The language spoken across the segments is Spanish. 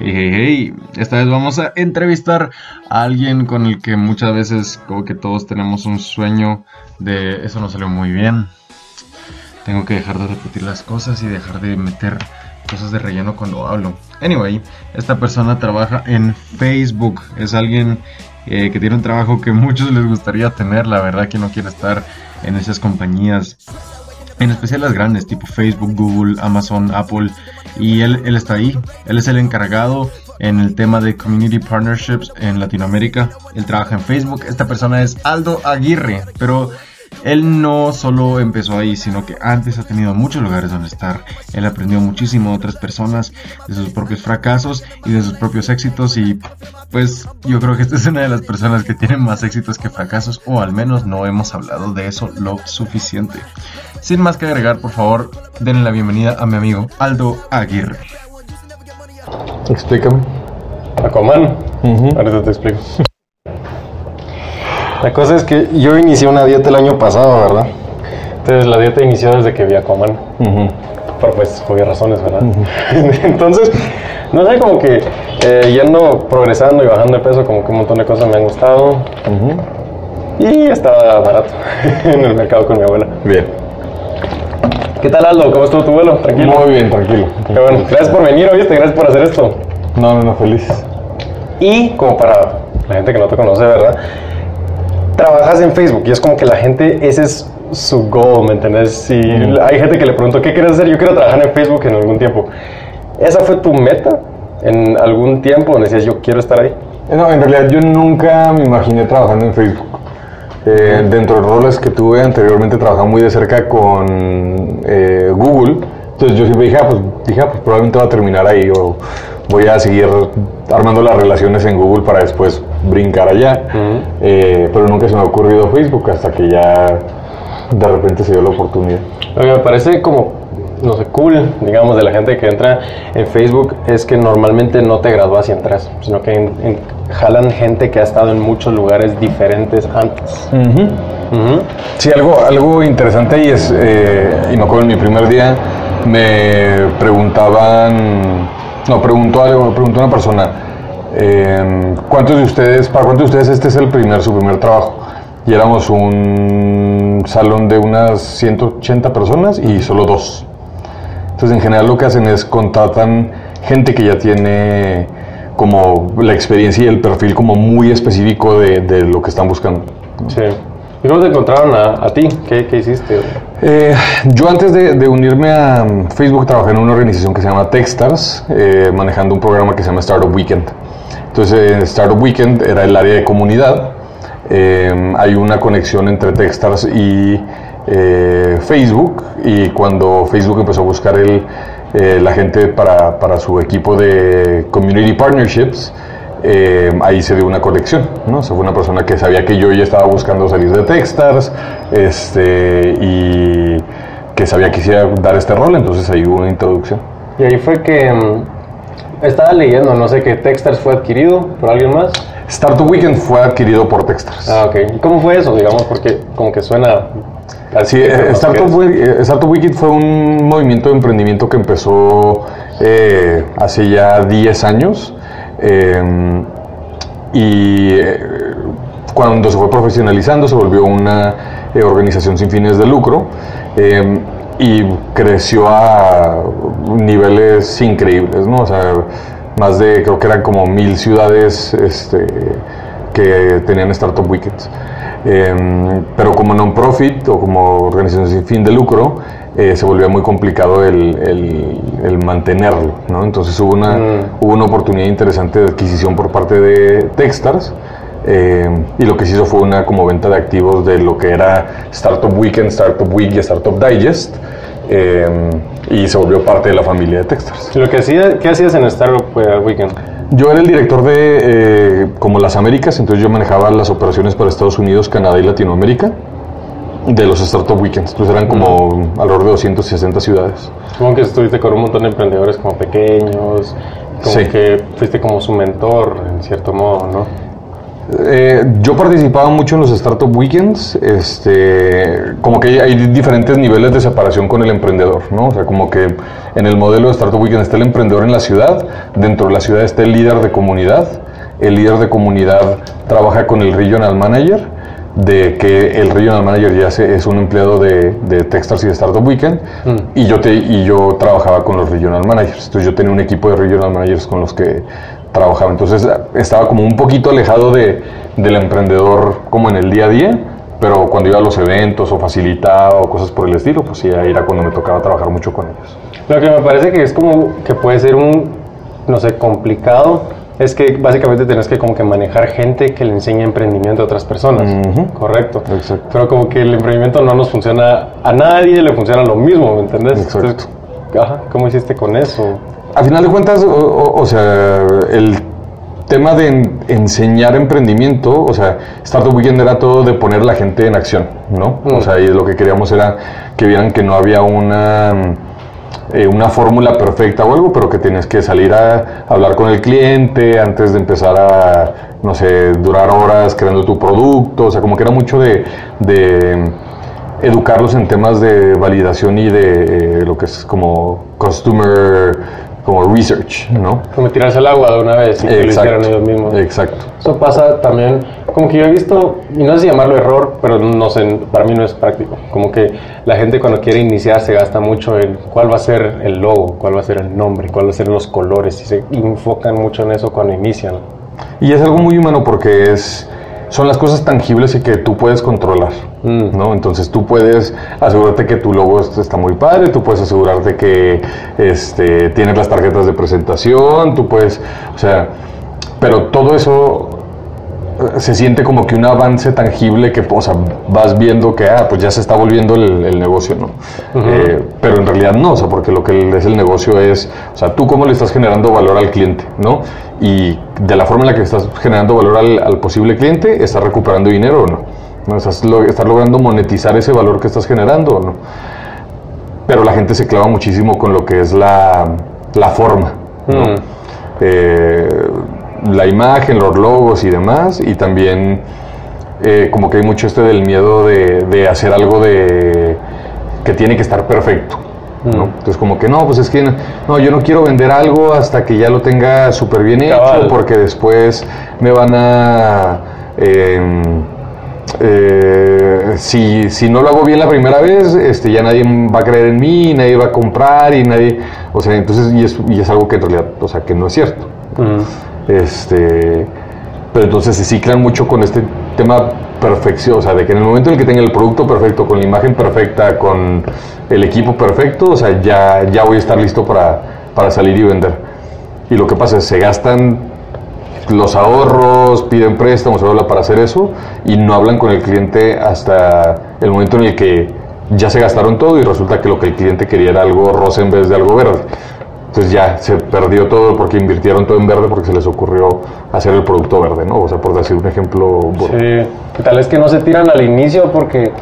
Hey, hey, hey. Esta vez vamos a entrevistar a alguien con el que muchas veces como que todos tenemos un sueño de eso no salió muy bien. Tengo que dejar de repetir las cosas y dejar de meter cosas de relleno cuando hablo. Anyway, esta persona trabaja en Facebook. Es alguien eh, que tiene un trabajo que muchos les gustaría tener. La verdad que no quiere estar en esas compañías en especial las grandes, tipo Facebook, Google, Amazon, Apple, y él, él está ahí. Él es el encargado en el tema de Community Partnerships en Latinoamérica. Él trabaja en Facebook. Esta persona es Aldo Aguirre, pero él no solo empezó ahí, sino que antes ha tenido muchos lugares donde estar. Él aprendió muchísimo de otras personas, de sus propios fracasos y de sus propios éxitos. Y pues yo creo que esta es una de las personas que tienen más éxitos que fracasos, o al menos no hemos hablado de eso lo suficiente. Sin más que agregar, por favor, denle la bienvenida a mi amigo Aldo Aguirre. Explícame. Aquaman. Ahorita te explico. La cosa es que yo inicié una dieta el año pasado, ¿verdad? Entonces la dieta inició desde que vi a Aquaman. Por pues obvias razones, ¿verdad? Entonces, no sé, como que eh, yendo progresando y bajando de peso, como que un montón de cosas me han gustado. Y estaba barato en el mercado con mi abuela. Bien. ¿Qué tal, Aldo? ¿Cómo estuvo tu vuelo? Tranquilo. Muy bien, tranquilo. Qué bueno. Gracias por venir, ¿oíste? Gracias por hacer esto. No, no, no, feliz. Y como para la gente que no te conoce, ¿verdad? Trabajas en Facebook y es como que la gente, ese es su goal, ¿me entendés? Si hay gente que le preguntó, ¿qué quieres hacer? Yo quiero trabajar en Facebook en algún tiempo. ¿Esa fue tu meta en algún tiempo donde decías, yo quiero estar ahí? No, en realidad yo nunca me imaginé trabajando en Facebook. Eh, dentro de los roles que tuve anteriormente trabajaba muy de cerca con eh, Google. Entonces yo siempre dije, ah, pues, dije, ah, pues probablemente va a terminar ahí o voy a seguir armando las relaciones en Google para después brincar allá. Eh, pero nunca se me ha ocurrido Facebook hasta que ya de repente se dio la oportunidad. Lo que me parece como, no sé, cool, digamos, de la gente que entra en Facebook es que normalmente no te gradúas y entras, sino que en- en- jalan gente que ha estado en muchos lugares diferentes antes. Ujú. Sí, algo, algo interesante ahí es, eh, y me acuerdo en mi primer día, me preguntaban, no, preguntó, algo- preguntó una persona, eh, ¿cuántos de ustedes, para cuántos de ustedes este es el primer, su primer trabajo? Y éramos un salón de unas 180 personas y solo dos. Entonces, en general lo que hacen es contratan gente que ya tiene como la experiencia y el perfil como muy específico de, de lo que están buscando. Sí. ¿Y cómo te encontraron a, a ti? ¿Qué, qué hiciste? Eh, yo antes de, unirme a mm, Facebook trabajé en una organización que se llama Techstars, eh, manejando un programa que se llama Startup Weekend. Entonces, en Startup Weekend era el área de comunidad. Eh, hay una conexión entre Techstars y eh, Facebook y cuando Facebook empezó a buscar la gente para su equipo de Community Partnerships, eh, ahí se dio una conexión, ¿no? O sea, fue una persona que sabía que yo ya estaba buscando salir de Techstars este, y que sabía que quisiera dar este rol, entonces ahí hubo una introducción. Y ahí fue que mm, estaba leyendo, no sé, que Techstars fue adquirido por alguien más. Startup Weekend fue adquirido por Techstars. Ah, ok. ¿Y cómo fue eso, digamos? Porque como que suena... Sí, eh, Startup, Week- eh, Startup Weekend fue un movimiento de emprendimiento que empezó eh, hace ya 10 años eh, y eh, cuando se fue profesionalizando se volvió una eh, organización sin fines de lucro eh, y creció a niveles increíbles, ¿no? O sea, más de, creo que eran como mil ciudades este, que tenían Startup Weekends. Eh, pero como non-profit o como organización sin fin de lucro, eh, se volvía muy complicado el, el- el mantenerlo. ¿no? Entonces hubo una, hubo una oportunidad interesante de adquisición por parte de Techstars. eh, y lo que se hizo fue una como venta de activos de lo que era Startup Weekend, Startup Week y Startup Digest. eh, y se volvió parte de la familia de Techstars. Lo que hacía, ¿Qué hacías en Startup eh, Weekend? Yo era el director de eh, como las Américas, entonces yo manejaba las operaciones para Estados Unidos, Canadá y Latinoamérica de los Startup Weekends. Entonces eran como alrededor de 260 ciudades. Supongo que estuviste con un montón de emprendedores como pequeños, como Sí. que fuiste como su mentor, en cierto modo, ¿no? Eh, yo participaba mucho en los Startup Weekends, este, como que hay diferentes niveles de separación con el emprendedor, ¿no? O sea, como que en el modelo de Startup Weekend está el emprendedor en la ciudad, dentro de la ciudad está el líder de comunidad, el líder de comunidad trabaja con el regional manager, de que el regional manager ya es un empleado de, de Techstars y de Startup Weekend, mm. y, yo te, y yo trabajaba con los regional managers, entonces yo tenía un equipo de regional managers con los que trabajaba. Entonces estaba como un poquito alejado de, del emprendedor como en el día a día, pero cuando iba a los eventos o facilitaba o cosas por el estilo, pues sí, ahí era cuando me tocaba trabajar mucho con ellos. Lo que me parece que es como que puede ser un, no sé, complicado, es que básicamente tienes que como que manejar gente que le enseña emprendimiento a otras personas, correcto. Exacto. Pero como que el emprendimiento no nos funciona a nadie, le funciona lo mismo, ¿me entendés? Exacto. ajá, ¿cómo hiciste con eso? a final de cuentas, o, sea, el tema de enseñar emprendimiento, o sea, Startup Weekend era todo de poner la gente en acción, ¿no? O mm. sea, y lo que queríamos era que vieran que no había una, eh, una fórmula perfecta o algo, pero que tienes que salir a hablar con el cliente antes de empezar a, no sé, durar horas creando tu producto, o sea, como que era mucho de, educarlos en temas de validación y de eh, lo que es como customer como research, ¿no? Como tirarse al agua de una vez y que lo hicieran ellos mismos. Exacto. Eso pasa también, como que yo he visto, y no sé si llamarlo error, pero no sé, para mí no es práctico. Como que la gente cuando quiere iniciar se gasta mucho en cuál va a ser el logo, cuál va a ser el nombre, cuál va a ser los colores, y se enfocan mucho en eso cuando inician. Y es algo muy humano porque es son las cosas tangibles y que tú puedes controlar, mm. ¿no? Entonces tú puedes asegurarte que tu logo está muy padre, tú puedes asegurarte que este, tienes las tarjetas de presentación, tú puedes, o sea, pero todo eso se siente como que un avance tangible que o sea, vas viendo que ah, pues ya se está volviendo el, negocio, ¿no? Eh, pero en realidad no, o sea, porque lo que es el negocio es, o sea, tú cómo le estás generando valor al cliente, ¿no? Y de la forma en la que estás generando valor al, posible cliente, ¿estás recuperando dinero o no? ¿No? ¿Estás, logrando monetizar ese valor que estás generando o no? Pero la gente se clava muchísimo con lo que es la, forma, ¿no? Eh, la imagen, los logos y demás, y también eh, como que hay mucho este del miedo de, hacer algo de que tiene que estar perfecto. ¿no? Mm. Entonces como que no, pues es que no, yo no quiero vender algo hasta que ya lo tenga súper bien hecho, porque después me van a... Em, eh, si, si, no lo hago bien la primera vez, este, ya nadie va a creer en mí, nadie va a comprar y nadie, o sea, entonces, y es, y es algo que en realidad, o sea, que no es cierto. Mm. Este, pero entonces se ciclan mucho con este tema perfección, o sea, de que en el momento en el que tenga el producto perfecto, con la imagen perfecta, con el equipo perfecto, o sea, ya, ya voy a estar listo para, para salir y vender. Y lo que pasa es se gastan los ahorros, piden préstamos, habla para hacer eso y no hablan con el cliente hasta el momento en el que ya se gastaron todo y resulta que lo que el cliente quería era algo rosa en vez de algo verde. Entonces ya se perdió todo porque invirtieron todo en verde porque se les ocurrió hacer el producto verde, ¿no? O sea, por decir un ejemplo. Sí, tal vez que no se tiran al inicio porque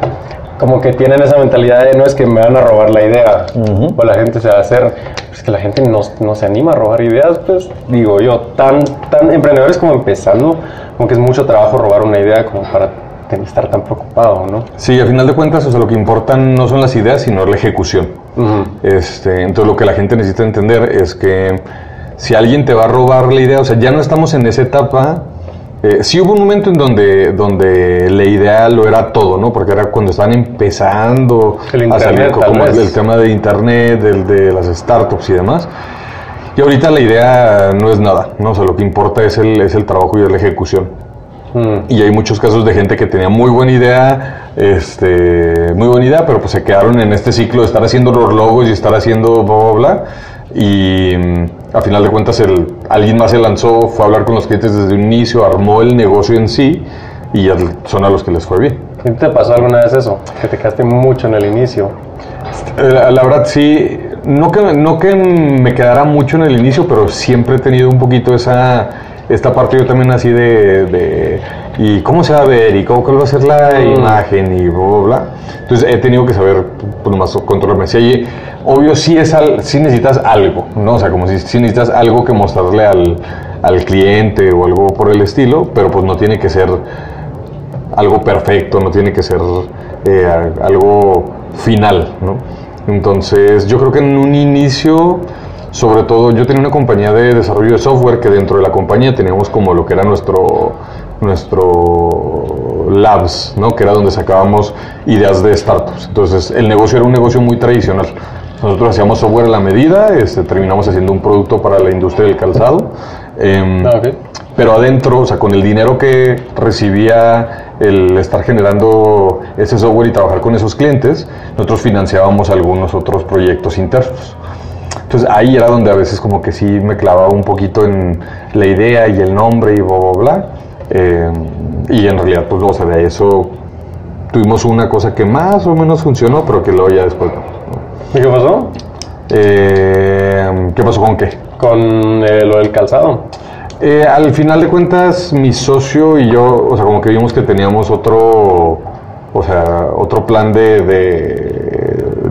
como que tienen esa mentalidad de no es que me van a robar la idea o la gente se va a hacer, pues que la gente no, no, se anima a robar ideas, pues digo yo, tan, tan emprendedores como empezando, como que es mucho trabajo robar una idea como para estar tan preocupado, ¿no? Sí, al final de cuentas, o sea, lo que importan no son las ideas, sino la ejecución. este, entonces, lo que la gente necesita entender es que si alguien te va a robar la idea, o sea, ya no estamos en esa etapa. Eh, sí hubo un momento en donde, donde la idea lo era todo, ¿no? Porque era cuando estaban empezando a salir como el, tema de internet, el de las startups y demás. Y ahorita la idea no es nada, ¿no? O sea, lo que importa es el, es el trabajo y la ejecución. Mm. Y hay muchos casos de gente que tenía muy buena idea, este, muy buena idea, pero pues se quedaron en este ciclo de estar haciendo los logos y estar haciendo bla, bla, bla. Y mm, a final de cuentas el, alguien más se lanzó, fue a hablar con los clientes desde un inicio, armó el negocio en sí y ya son a los que les fue bien. ¿Te pasó alguna vez eso? Que te quedaste mucho en el inicio. La, la verdad sí, no que, no que me quedara mucho en el inicio, pero siempre he tenido un poquito esa esta parte yo también así de, ¿y cómo se va a ver? ¿Y cómo, cuál va a ser la Mm. imagen? Y bla, bla, bla. Entonces he tenido que saber, pues nomás controlarme. Si hay- obvio, sí, es al, sí necesitas algo, ¿no? O sea, como si, si necesitas algo que mostrarle al, al cliente o algo por el estilo, pero pues no tiene que ser algo perfecto, no tiene que ser eh, algo final, ¿no? Entonces, yo creo que en un inicio, sobre todo, yo tenía una compañía de desarrollo de software que dentro de la compañía teníamos como lo que era nuestro nuestro labs, ¿no? Que era donde sacábamos ideas de startups. Entonces, el negocio era un negocio muy tradicional. Nosotros hacíamos software a la medida, este, terminamos haciendo un producto para la industria del calzado. em, Ah, pero adentro, o sea, con el dinero que recibía el estar generando ese software y trabajar con esos clientes, nosotros financiábamos algunos otros proyectos internos. Entonces ahí era donde a veces como que sí me clavaba un poquito en la idea y el nombre y bla, bla, bla. Eh, y en realidad, pues, o sea, de eso tuvimos una cosa que más o menos funcionó, pero que luego ya después. ¿Y qué pasó? Eh, ¿Qué pasó con qué? Con eh, lo del calzado. Eh, al final de cuentas, mi socio y yo, o sea, como que vimos que teníamos otro, o sea, otro plan de, de,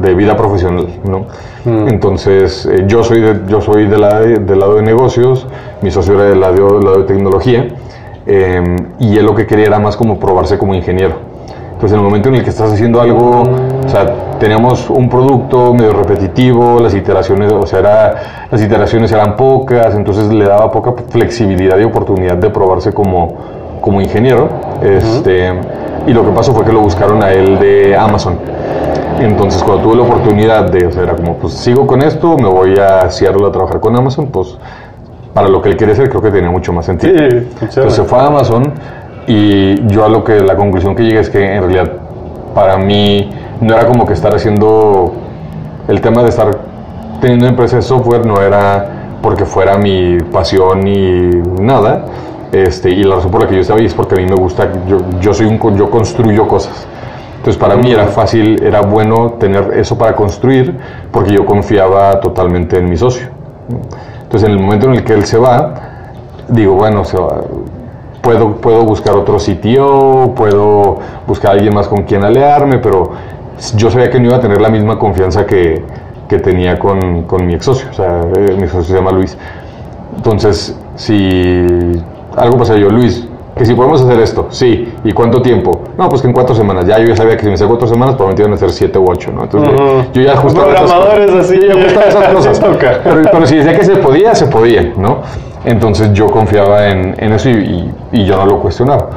de vida profesional, ¿no? Mm. Entonces, eh, yo soy, de, yo soy de la- del lado de negocios, mi socio era del lado, del lado de tecnología, eh, y él lo que quería era más como probarse como ingeniero. Entonces, en el momento en el que estás haciendo algo, o sea, teníamos un producto medio repetitivo, las iteraciones, o sea, era- las iteraciones eran pocas, entonces le daba poca flexibilidad y oportunidad de probarse como, como ingeniero. Este, y lo que pasó fue que lo buscaron a él de Amazon. Entonces, cuando tuve la oportunidad de, o sea, era como, pues sigo con esto, me voy a Seattle a trabajar con Amazon, pues para lo que él quiere hacer, creo que tenía mucho más sentido. Sí. Entonces se fue a Amazon y yo a lo que la conclusión que llegué es que en realidad para mí no era como que estar haciendo el tema de estar teniendo una empresa de software no era porque fuera mi pasión ni nada. Este, y la razón por la que yo estaba ahí es porque a mí me gusta, yo, yo soy un, yo construyo cosas. Entonces para mí era fácil, era bueno tener eso para construir porque yo confiaba totalmente en mi socio. Entonces en el momento en el que él se va, digo, bueno, se va, puedo, puedo buscar otro CTO, puedo buscar a alguien más con quien aliarme, pero yo sabía que no iba a tener la misma confianza que, que tenía con, con mi ex socio, o sea, eh, mi socio se llama Luis. Entonces, si algo pasa yo, Luis, que si podemos hacer esto, sí, ¿y cuánto tiempo? No, pues que en cuatro semanas, ya yo ya sabía que si me hacía cuatro semanas, probablemente iban a ser siete u ocho, ¿no? Entonces, Ujú. yo ya ajustaba esas. Programadores así. Yo ajustaba esas cosas. Toca. Pero, pero si decía que se podía, se podía, ¿no? Entonces yo confiaba en, en eso y, y- y yo no lo cuestionaba.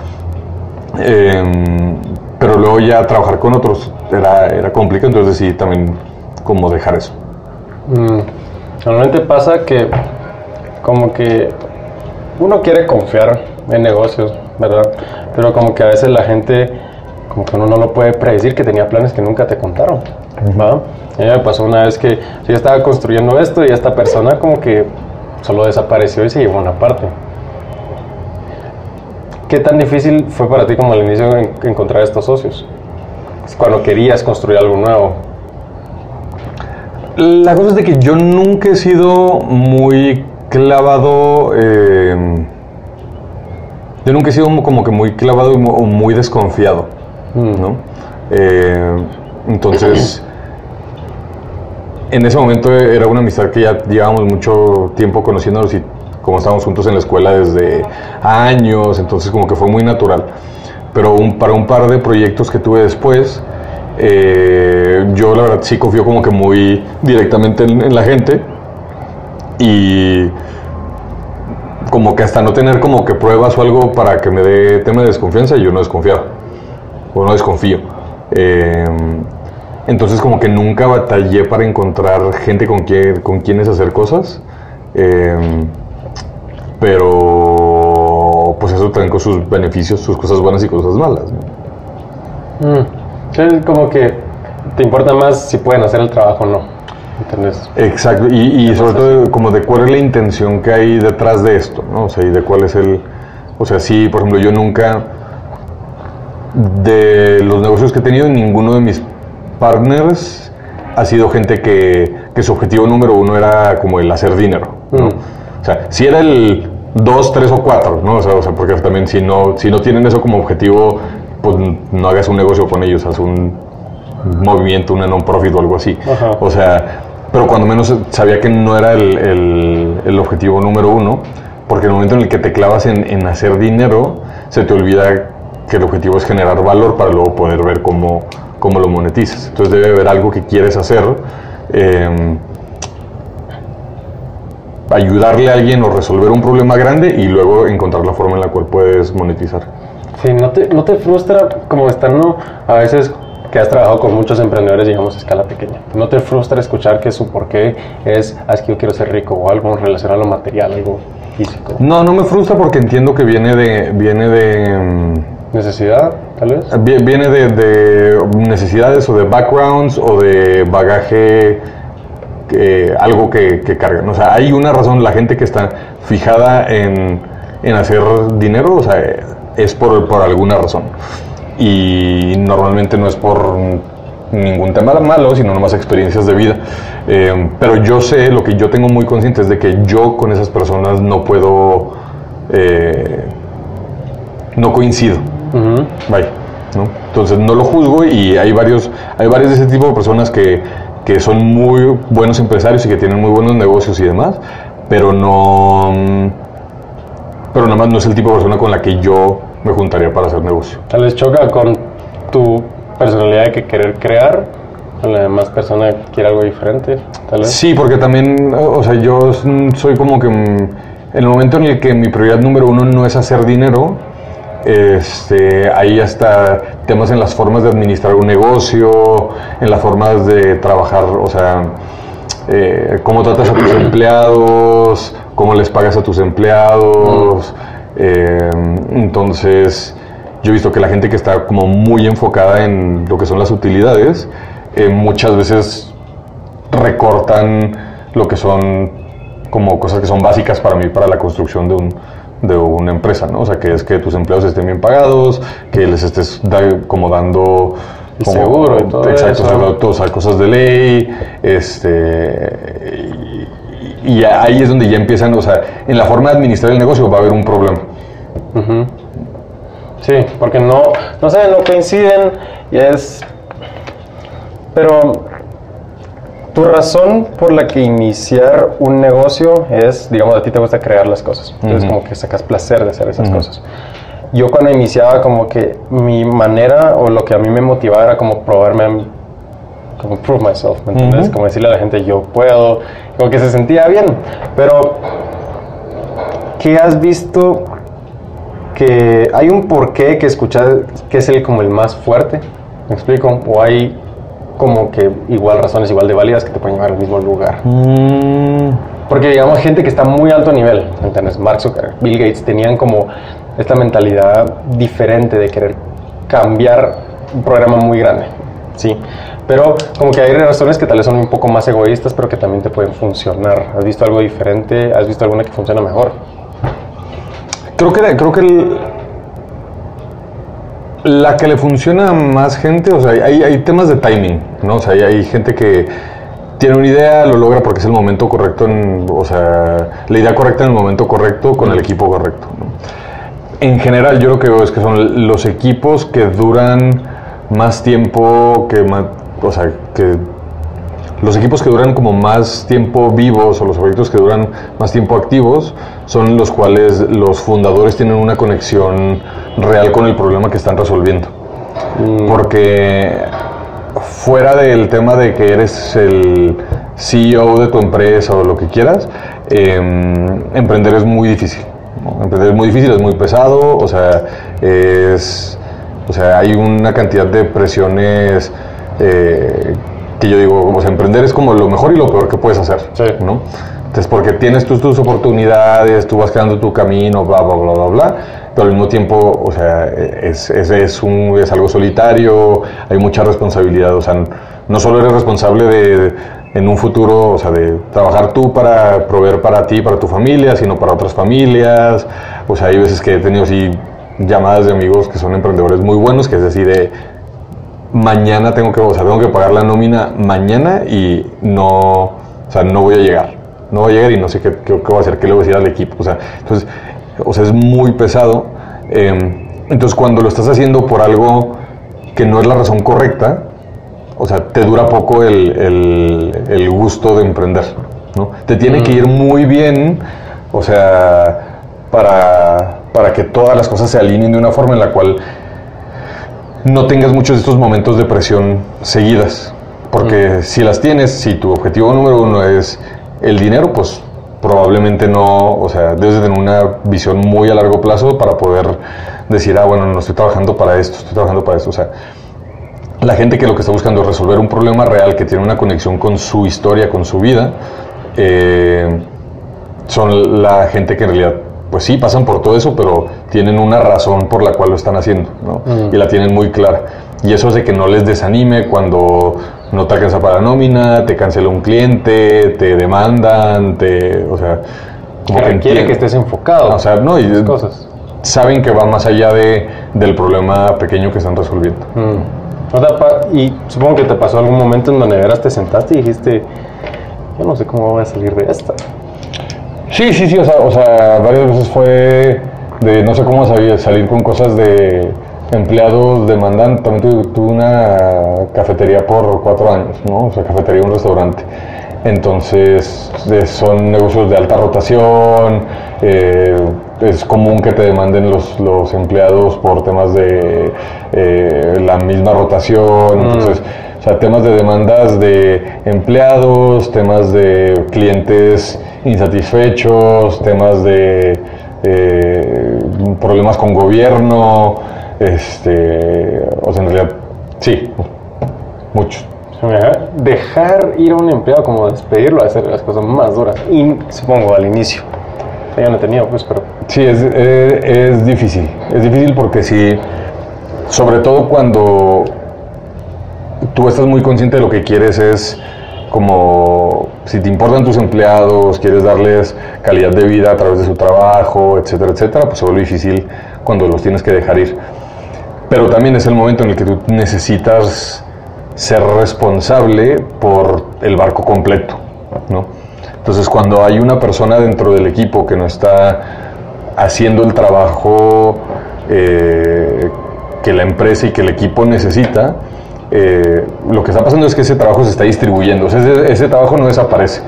Em, pero luego ya trabajar con otros era, era complicado, entonces decidí también como dejar eso. Mm, Normalmente pasa que como que uno quiere confiar en negocios, ¿verdad? Pero como que a veces la gente, como que uno no lo puede predecir que tenía planes que nunca te contaron. A mí me pasó una vez que yo estaba construyendo esto y esta persona como que solo desapareció y se llevó una parte. ¿Qué tan difícil fue para ti como al inicio en- encontrar estos socios? Cuando querías construir algo nuevo. La cosa es de que yo nunca he sido muy clavado. eh, yo nunca he sido como que muy clavado y muy desconfiado, Mm. ¿no? Eh, entonces, en ese momento era una amistad que ya llevábamos mucho tiempo conociéndonos y como estábamos juntos en la escuela desde años, entonces como que fue muy natural. Pero un- para un par de proyectos que tuve después, eh, yo la verdad sí confío como que muy directamente en, en la gente y como que hasta no tener como que pruebas o algo para que me dé tema de desconfianza, yo no desconfiaba o no desconfío. Eh, entonces como que nunca batallé para encontrar gente con quien, con quienes hacer cosas. Eh, pero pues eso también con sus beneficios, sus cosas buenas y cosas malas. ¿no? Mm. Como que te importa más si pueden hacer el trabajo o no. Exacto, y, y sobre todo como de cuál es la intención que hay detrás de esto, ¿no? O sea, y de cuál es el... O sea, sí, por ejemplo, yo nunca, de los negocios que he tenido, ninguno de mis partners ha sido gente que, que su objetivo número uno era como el hacer dinero, ¿no? Mm. O sea, sí era el dos, tres o cuatro, ¿no? O sea, o sea, porque también si no, si no tienen eso como objetivo, pues no hagas un negocio con ellos, haz un movimiento, una non-profit o algo así. O sea, pero cuando menos sabía que no era el, el, objetivo número uno, porque el momento en el que te clavas en, en, hacer dinero, se te olvida que el objetivo es generar valor para luego poder ver cómo, cómo lo monetizas. Entonces debe haber algo que quieres hacer. Eh, ayudarle a alguien o resolver un problema grande y luego encontrar la forma en la cual puedes monetizar. Sí, ¿no te, no te frustra como estar, no? A veces que has trabajado con muchos emprendedores, digamos, a escala pequeña. ¿No te frustra escuchar que su porqué es, ah, es que yo quiero ser rico o algo relacionado a lo material, algo físico? No, no me frustra porque entiendo que viene de... Viene de mm, ¿Necesidad, tal vez? Viene de, de necesidades o de backgrounds o de bagaje algo que, que, cargan. O sea, hay una razón, la gente que está fijada en, en hacer dinero, o sea, es por, por, alguna razón. Y normalmente no es por ningún tema malo, sino nomás experiencias de vida. Eh, pero yo sé, lo que yo tengo muy consciente es de que yo con esas personas no puedo, eh, no coincido. ¿no? Entonces no lo juzgo y hay varios, hay varios de ese tipo de personas que que son muy buenos empresarios y que tienen muy buenos negocios y demás, pero no, pero nada más no es el tipo de persona con la que yo me juntaría para hacer negocio. Vez choca con tu personalidad de que querer crear, con la demás persona que quiere algo diferente, tal vez. Sí, porque también, o sea, yo soy como que en el momento en el que mi prioridad número uno no es hacer dinero, este, ahí hasta temas en las formas de administrar un negocio, en las formas de trabajar, o sea, eh, cómo tratas a tus empleados, cómo les pagas a tus empleados. Eh, entonces, yo he visto que la gente que está como muy enfocada en lo que son las utilidades, eh, muchas veces recortan lo que son como cosas que son básicas para mí, para la construcción de un, de una empresa, ¿no? O sea, que es que tus empleados estén bien pagados, que les estés como dando seguro y todo exacto, todas cosas de ley, este y, ahí es donde ya empiezan, o sea, en la forma de administrar el negocio va a haber un problema. Sí, porque no, no sé, no coinciden y es, pero tu razón por la que iniciar un negocio es, digamos, a ti te gusta crear las cosas. Entonces, como que sacas placer de hacer esas cosas. Yo cuando iniciaba, como que mi manera o lo que a mí me motivaba era como probarme, como prove myself, ¿me entiendes? Como decirle a la gente, yo puedo, como que se sentía bien. Pero, ¿qué has visto que hay un porqué que escuchas que es el como el más fuerte? ¿Me explico? O hay como que igual razones igual de válidas que te pueden llevar al mismo lugar. Mm. Porque digamos gente que está muy alto nivel, ¿entiendes? Mark Zuckerberg, Bill Gates tenían como esta mentalidad diferente de querer cambiar un programa muy grande, ¿sí? Pero como que hay razones que tal vez son un poco más egoístas, pero que también te pueden funcionar. ¿Has visto algo diferente? ¿Has visto alguna que funciona mejor? Creo que, creo que la que le funciona a más gente, o sea, hay, hay temas de timing, ¿no? O sea, hay, gente que tiene una idea, lo logra porque es el momento correcto, o sea, la idea correcta en el momento correcto con el equipo correcto. En general, yo lo que es que son los equipos que duran más tiempo, que o sea, que los equipos que duran como más tiempo vivos o los proyectos que duran más tiempo activos son los cuales los fundadores tienen una conexión real con el problema que están resolviendo. Mm. Porque fuera del tema de que eres el CEO de tu empresa o lo que quieras, em, emprender es muy difícil. Emprender es muy difícil, es muy pesado, o sea, es, o sea hay una cantidad de presiones eh, que yo digo, emprender es como lo mejor y lo peor que puedes hacer, ¿no? Entonces, porque tienes tus, tus oportunidades, tú vas creando tu camino, bla, bla, bla, bla, bla, pero al mismo tiempo, o sea, es, es, es, un, es algo solitario, hay mucha responsabilidad, o sea, no solo eres responsable de, en un futuro, o sea, de trabajar tú para proveer para ti, para tu familia, sino para otras familias, o sea, hay veces que he tenido así llamadas de amigos que son emprendedores muy buenos, que es decir, de mañana tengo que, o sea, tengo que pagar la nómina mañana y no, o sea, no voy a llegar. no va a llegar y no sé qué, qué, va a hacer, qué le voy a decir al equipo. O sea, entonces, o sea es muy pesado. Em, entonces, cuando lo estás haciendo por algo que no es la razón correcta, o sea, te dura poco el, el, gusto de emprender, ¿no? Te tiene que ir muy bien, o sea, para, para que todas las cosas se alineen de una forma en la cual no tengas muchos de estos momentos de presión seguidas. Porque si las tienes, si tu objetivo número uno es el dinero, pues probablemente no, o sea, debes tener una visión muy a largo plazo para poder decir, ah, bueno, no estoy trabajando para esto, estoy trabajando para esto. O sea, la gente que lo que está buscando es resolver un problema real que tiene una conexión con su historia, con su vida, eh, son la gente que en realidad pues sí, pasan por todo eso, pero tienen una razón por la cual lo están haciendo, ¿no? Y la tienen muy clara. Y eso hace que no les desanime cuando no te alcanza para nómina, te cancela un cliente, te demandan, te, o sea, como que, quiere que estés enfocado. O sea, no, y cosas. saben que va más allá de, del problema pequeño que están resolviendo. y supongo que te pasó algún momento en donde veras te sentaste y dijiste, yo no sé cómo voy a salir de esta. Sí, sí, sí, o sea, o sea, varias veces fue de no sé cómo salir con cosas de empleados demandantes. También tuve, una cafetería por cuatro años, ¿no? O sea, cafetería, un restaurante. Entonces, son negocios de alta rotación, eh, es común que te demanden los, los empleados por temas de eh, la misma rotación. Mm. Entonces, o sea, temas de demandas de empleados, temas de clientes insatisfechos, temas de eh, problemas con gobierno, este, o sea, en realidad, sí, mucho. Dejar ir a un empleado como despedirlo, hacer las cosas más duras, y supongo al inicio. Ya he tenido, pues, pero... Sí, es, es, es difícil, es difícil porque sí, sobre todo cuando tú estás muy consciente de lo que quieres es como si te importan tus empleados, quieres darles calidad de vida a través de su trabajo, etcétera, etcétera, pues se vuelve difícil cuando los tienes que dejar ir. Pero también es el momento en el que tú necesitas ser responsable por el barco completo, ¿no? Entonces cuando hay una persona dentro del equipo que no está haciendo el trabajo eh, que la empresa y que el equipo necesita, eh, lo que está pasando es que ese trabajo se está distribuyendo, ese, trabajo no desaparece.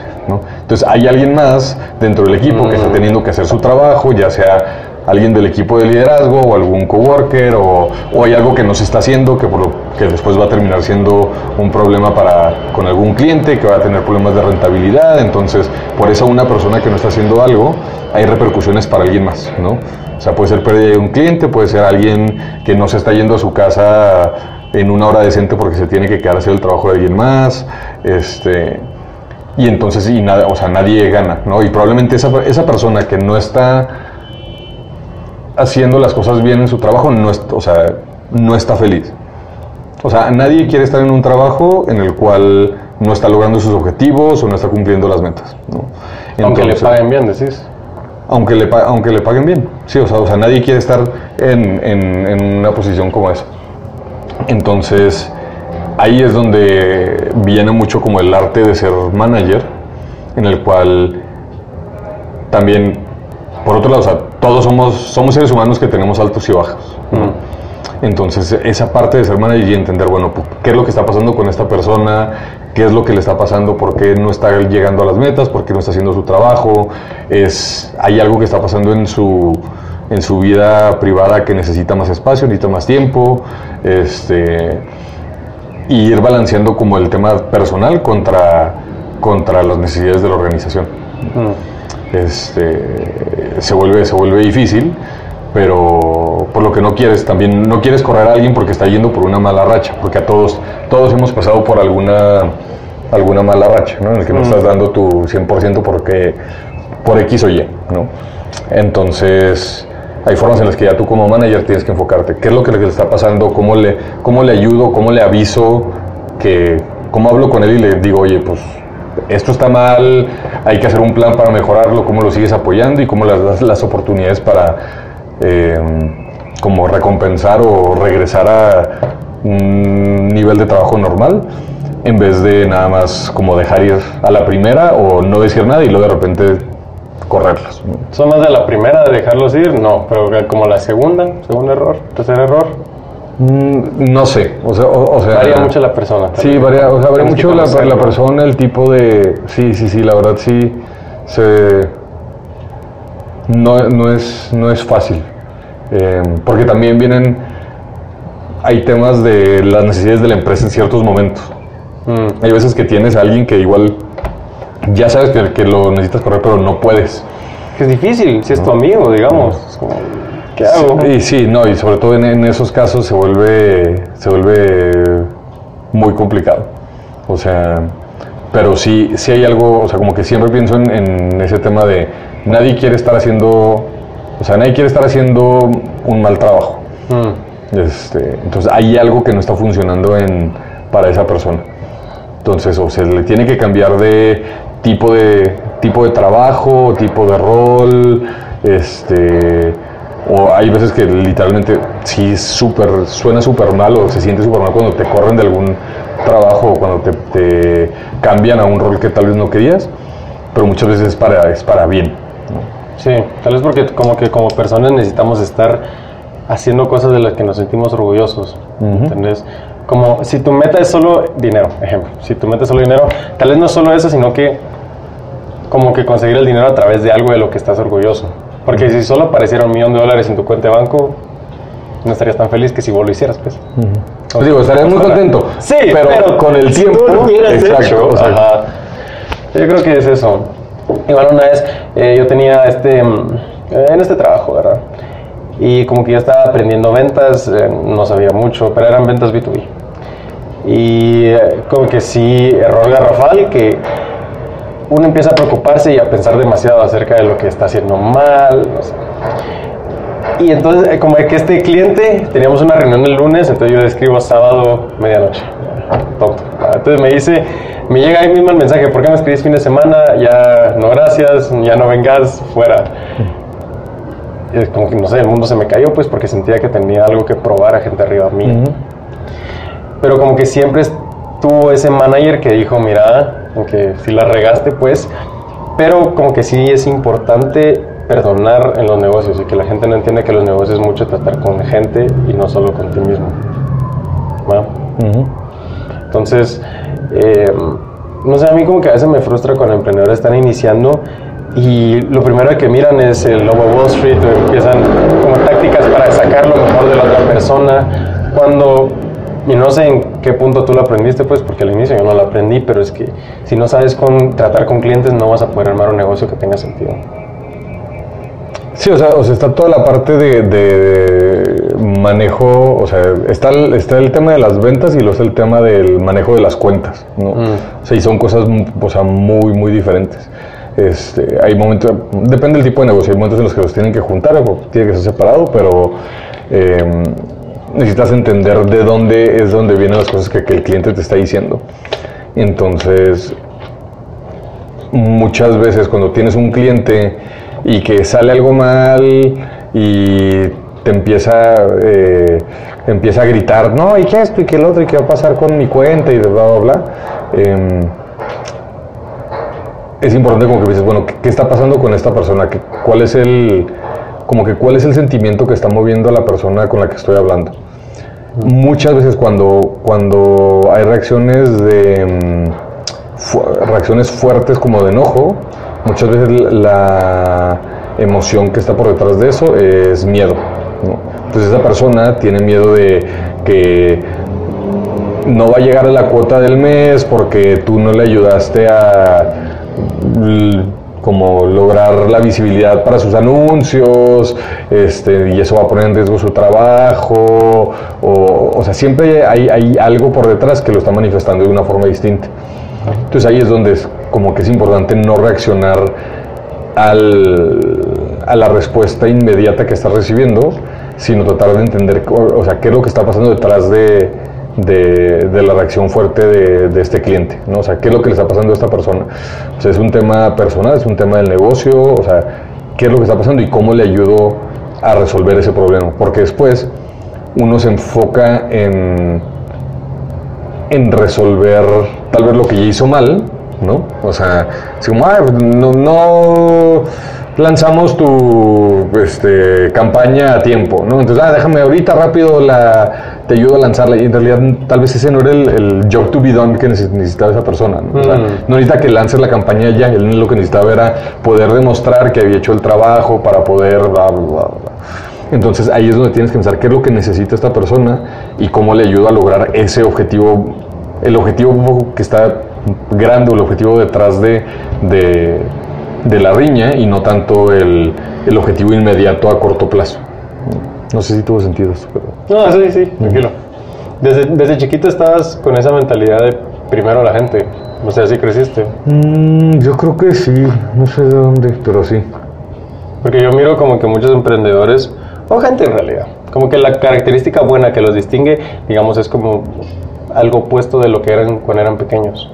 Entonces hay alguien más dentro del equipo que está mm. teniendo que hacer su trabajo, ya sea alguien del equipo de liderazgo o algún coworker o, o hay algo que no se está haciendo que, por que después va a terminar siendo un problema para, con algún cliente que va a tener problemas de rentabilidad. Entonces, por eso una persona que no está haciendo algo, hay repercusiones para alguien más. ¿no? O sea, puede ser pérdida de un cliente, puede ser alguien que no se está yendo a su casa en una hora decente porque se tiene que quedar a hacer el trabajo de alguien más, este, y entonces y nada, o sea, nadie gana, ¿no? Y probablemente esa, esa persona que no está haciendo las cosas bien en su trabajo, no, o sea, no está feliz. O sea, nadie quiere estar en un trabajo en el cual no está logrando sus objetivos o no está cumpliendo las metas. ¿no? aunque le paguen bien, decís. Aunque le, aunque le paguen bien, sí, o sea, o sea nadie quiere estar en, en, en una posición como esa. Entonces, ahí es donde viene mucho como el arte de ser manager, en el cual también, por otro lado, todos somos, somos seres humanos que tenemos altos y bajos. Entonces, esa parte de ser manager y entender, bueno, qué es lo que está pasando con esta persona, qué es lo que le está pasando, por qué no está llegando a las metas, por qué no está haciendo su trabajo, es, hay algo que está pasando en su en su vida privada que necesita más espacio, necesita más tiempo, este, y ir balanceando como el tema personal contra, contra las necesidades de la organización. Este, se, vuelve, se vuelve difícil, pero por lo que no quieres, también no quieres correr a alguien porque está yendo por una mala racha, porque a todos, todos hemos pasado por alguna, alguna mala racha, ¿no? en el que no estás dando tu 100% porque, por X o Y. ¿no? Entonces, hay formas en las que ya tú como manager tienes que enfocarte. ¿Qué es lo que le está pasando? ¿Cómo le, cómo le ayudo? ¿Cómo le aviso? Que, ¿Cómo hablo con él y le digo, oye, pues esto está mal, hay que hacer un plan para mejorarlo? ¿Cómo lo sigues apoyando? ¿Y cómo le das las oportunidades para em, como recompensar o regresar a un nivel de trabajo normal? en vez de nada más como dejar ir a la primera o no decir nada y luego de repente correrlos. ¿Son más de la primera de dejarlos ir? No, pero como la segunda, segundo error, tercer error. Mm, no sé, o sea, o, sea, varía mucho la persona. Sí, varía, o sea, varía mucho la, la, persona, el tipo de, sí, sí, sí, la verdad sí, se, no, no es, no es fácil, eh, porque también vienen, hay temas de las necesidades de la empresa en ciertos momentos. Mm. Hay veces que tienes a alguien que igual ya sabes que, que lo necesitas correr, pero no puedes. Es difícil, si es tu amigo, digamos. ¿Qué hago? Y sí, no, y sobre todo en, esos casos se vuelve, se vuelve muy complicado. O sea, pero sí, sí hay algo, o sea, como que siempre pienso en, ese tema de nadie quiere estar haciendo, o sea, nadie quiere estar haciendo un mal trabajo. Mm. Este, entonces hay algo que no está funcionando en, para esa persona. Entonces, o se le tiene que cambiar de tipo de, tipo de trabajo, tipo de rol, este, o hay veces que literalmente sí super, suena súper mal o se siente súper mal cuando te corren de algún trabajo o cuando te, cambian a un rol que tal vez no querías, pero muchas veces es para, es para bien. Sí, tal vez porque como que como personas necesitamos estar haciendo cosas de las que nos sentimos orgullosos, ¿entendés? Como si tu meta es solo dinero, ejemplo, si tu meta es solo dinero, tal vez no solo eso, sino que como que conseguir el dinero a través de algo de lo que estás orgulloso. Porque si solo apareciera un millón de dólares en tu cuenta de banco, no estarías tan feliz que si vos lo hicieras, pues. pues digo, estarías muy contento. Sí, pero, con el tiempo. Tú lo exacto, Yo creo que es eso. Igual una vez eh, yo tenía este. Mm, en este trabajo, ¿verdad? Y como que ya estaba aprendiendo ventas, eh, no sabía mucho, pero eran ventas B2B. Y eh, como que sí, error garrafal, que uno empieza a preocuparse y a pensar demasiado acerca de lo que está haciendo mal. Y entonces, eh, como que este cliente, teníamos una reunión el lunes, entonces yo le escribo sábado, medianoche. Tonto. Entonces me dice, me llega ahí mismo el mensaje, ¿por qué me escribís fin de semana? Ya no gracias, ya no vengas, fuera. Y como que no sé, el mundo se me cayó pues porque sentía que tenía algo que probar a gente arriba a mí. Pero como que siempre tuvo ese manager que dijo, mira, aunque si la regaste, pues, pero como que sí es importante perdonar en los negocios y que la gente no entiende que los negocios es mucho tratar con gente y no solo con ti mismo. Entonces, eh, no sé, a mí como que a veces me frustra cuando emprendedores están iniciando y lo primero que miran es el lobo Wall Street o empiezan como tácticas para sacar lo mejor de la otra persona, cuando y no sé en qué punto tú lo aprendiste, pues, porque al inicio yo no lo aprendí, pero es que si no sabes con, tratar con clientes, no vas a poder armar un negocio que tenga sentido. Sí, o sea, o sea está toda la parte de, manejo, o sea, está el, está el tema de las ventas y luego está el tema del manejo de las cuentas, ¿no? Mm. O sea, y son cosas, o sea, muy, muy diferentes. Este, hay momentos, depende del tipo de negocio, hay momentos en los que los tienen que juntar, o tiene que ser separado, pero... Eh, necesitas entender de dónde es donde vienen las cosas que, el cliente te está diciendo. Entonces, muchas veces cuando tienes un cliente y que sale algo mal y te empieza, eh, empieza a gritar, no, ¿y qué esto? ¿Y qué el otro? ¿Y qué va a pasar con mi cuenta? Y bla, bla, bla. Em, es importante como que dices, bueno, ¿qué, está pasando con esta persona? ¿Cuál es el como que cuál es el sentimiento que está moviendo a la persona con la que estoy hablando. Muchas veces cuando, cuando hay reacciones de mm, reacciones fuertes como de enojo, muchas veces la emoción que está por detrás de eso es miedo. Entonces esa persona tiene miedo de que no va a llegar a la cuota del mes porque tú no le ayudaste a como lograr la visibilidad para sus anuncios, este, y eso va a poner en riesgo su trabajo, o, o sea, siempre hay, algo por detrás que lo está manifestando de una forma distinta. Entonces ahí es donde es como que es importante no reaccionar al, a la respuesta inmediata que estás recibiendo, sino tratar de entender, o sea, qué es lo que está pasando detrás de, de, la reacción fuerte de, este cliente, ¿no? O sea, ¿qué es lo que le está pasando a esta persona? O sea, es un tema personal, es un tema del negocio, o sea, ¿qué es lo que está pasando y cómo le ayudo a resolver ese problema? Porque después uno se enfoca en, en resolver tal vez lo que ya hizo mal, ¿no? O sea, ah, no, no lanzamos tu este, campaña a tiempo, ¿no? Entonces, ah, déjame ahorita rápido la, te ayudo a lanzarla. Y en realidad, tal vez ese no era el, job to be done que necesitaba esa persona, ¿no? O sea, mm. no necesita que lances la campaña ya, él lo que necesitaba era poder demostrar que había hecho el trabajo para poder, bla, bla, bla. Entonces ahí es donde tienes que pensar qué es lo que necesita esta persona y cómo le ayuda a lograr ese objetivo, el objetivo que está grande el objetivo detrás de, de, la riña y no tanto el, el, objetivo inmediato a corto plazo. No sé si tuvo sentido eso. No, sí, sí, tranquilo. Desde, desde chiquito estabas con esa mentalidad de primero la gente. O sea, ¿sí creciste? Mm, yo creo que sí, no sé de dónde, pero sí. Porque yo miro como que muchos emprendedores, o gente en realidad, como que la característica buena que los distingue, digamos, es como algo opuesto de lo que eran cuando eran pequeños.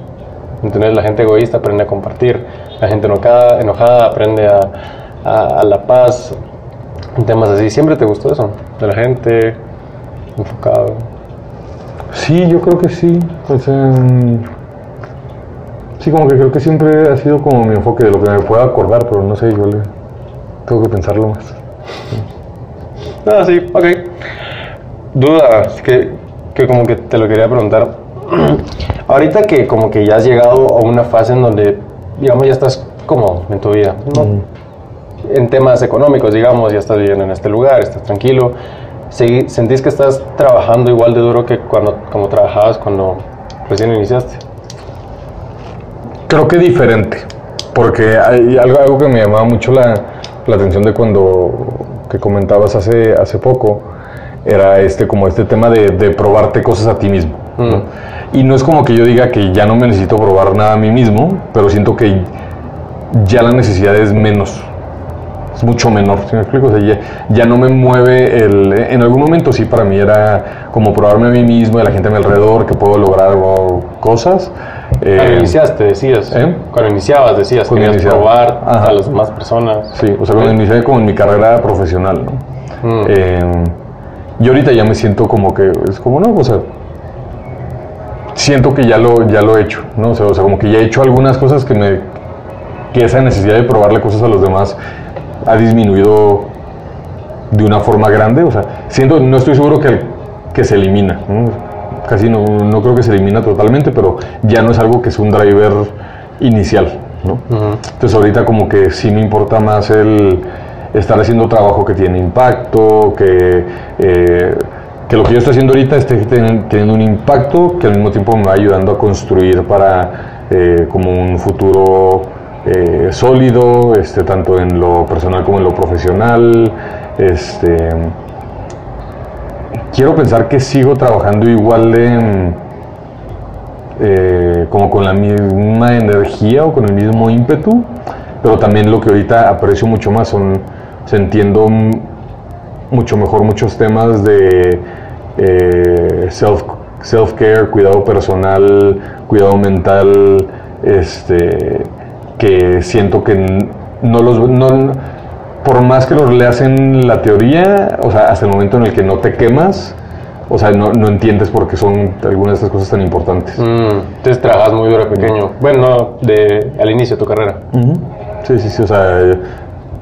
Entonces la gente egoísta aprende a compartir, la gente enojada, enojada aprende a, a, la paz, temas así. ¿Siempre te gustó eso? De la gente, enfocado. Sí, yo creo que sí. O sea, sí, como que creo que siempre ha sido como mi enfoque de lo que me puedo acordar, pero no sé, yo le tengo que pensarlo más. Ah, sí, ok. Duda, que, que como que te lo quería preguntar. Ahorita que como que ya has llegado a una fase en donde, digamos, ya estás cómodo en tu vida, En temas económicos, digamos, ya estás viviendo en este lugar, estás tranquilo. ¿Sentís que estás trabajando igual de duro que cuando como trabajabas cuando recién iniciaste? Creo que diferente, porque hay algo, algo que me llamaba mucho la, la atención de cuando que comentabas hace, hace poco, era este como este tema de, de probarte cosas a ti mismo. Mm. Y no es como que yo diga que ya no me necesito probar nada a mí mismo, pero siento que ya la necesidad es menos. Es mucho menor, si me explico? O sea, ya, no me mueve el... En algún momento sí para mí era como probarme a mí mismo y a la gente a mi alrededor que puedo lograr cosas. Cuando eh, iniciaste, decías. ¿eh? Cuando iniciabas, decías, cuando querías probar a las demás personas. Sí, o sea, cuando inicié como en mi carrera profesional, ¿no? Mm. Eh, y ahorita ya me siento como que, es como, no, o sea, siento que ya lo, ya lo he hecho, ¿no? O sea, como que ya he hecho algunas cosas que me, que esa necesidad de probarle cosas a los demás ha disminuido de una forma grande, o sea, siento, no estoy seguro que, que se elimina, casi no, no, creo que se elimina totalmente, pero ya no es algo que es un driver inicial, ¿no? Entonces ahorita como que sí me importa más el estar haciendo trabajo que tiene impacto, que, eh, que lo que yo estoy haciendo ahorita esté teniendo un impacto que al mismo tiempo me va ayudando a construir para eh, como un futuro eh, sólido, este, tanto en lo personal como en lo profesional. Este, quiero pensar que sigo trabajando igual de... como con la misma energía o con el mismo ímpetu, pero también lo que ahorita aprecio mucho más son se mucho mejor muchos temas de eh, self, self-care, cuidado personal, cuidado mental, este, que siento que no los... No, por más que los leas en la teoría, o sea, hasta el momento en el que no te quemas, o sea, no, no entiendes por qué son algunas de estas cosas tan importantes. Mm, entonces trabajas muy duro pequeño. Bueno, de, al inicio de tu carrera. Sí, sí, sí. O sea,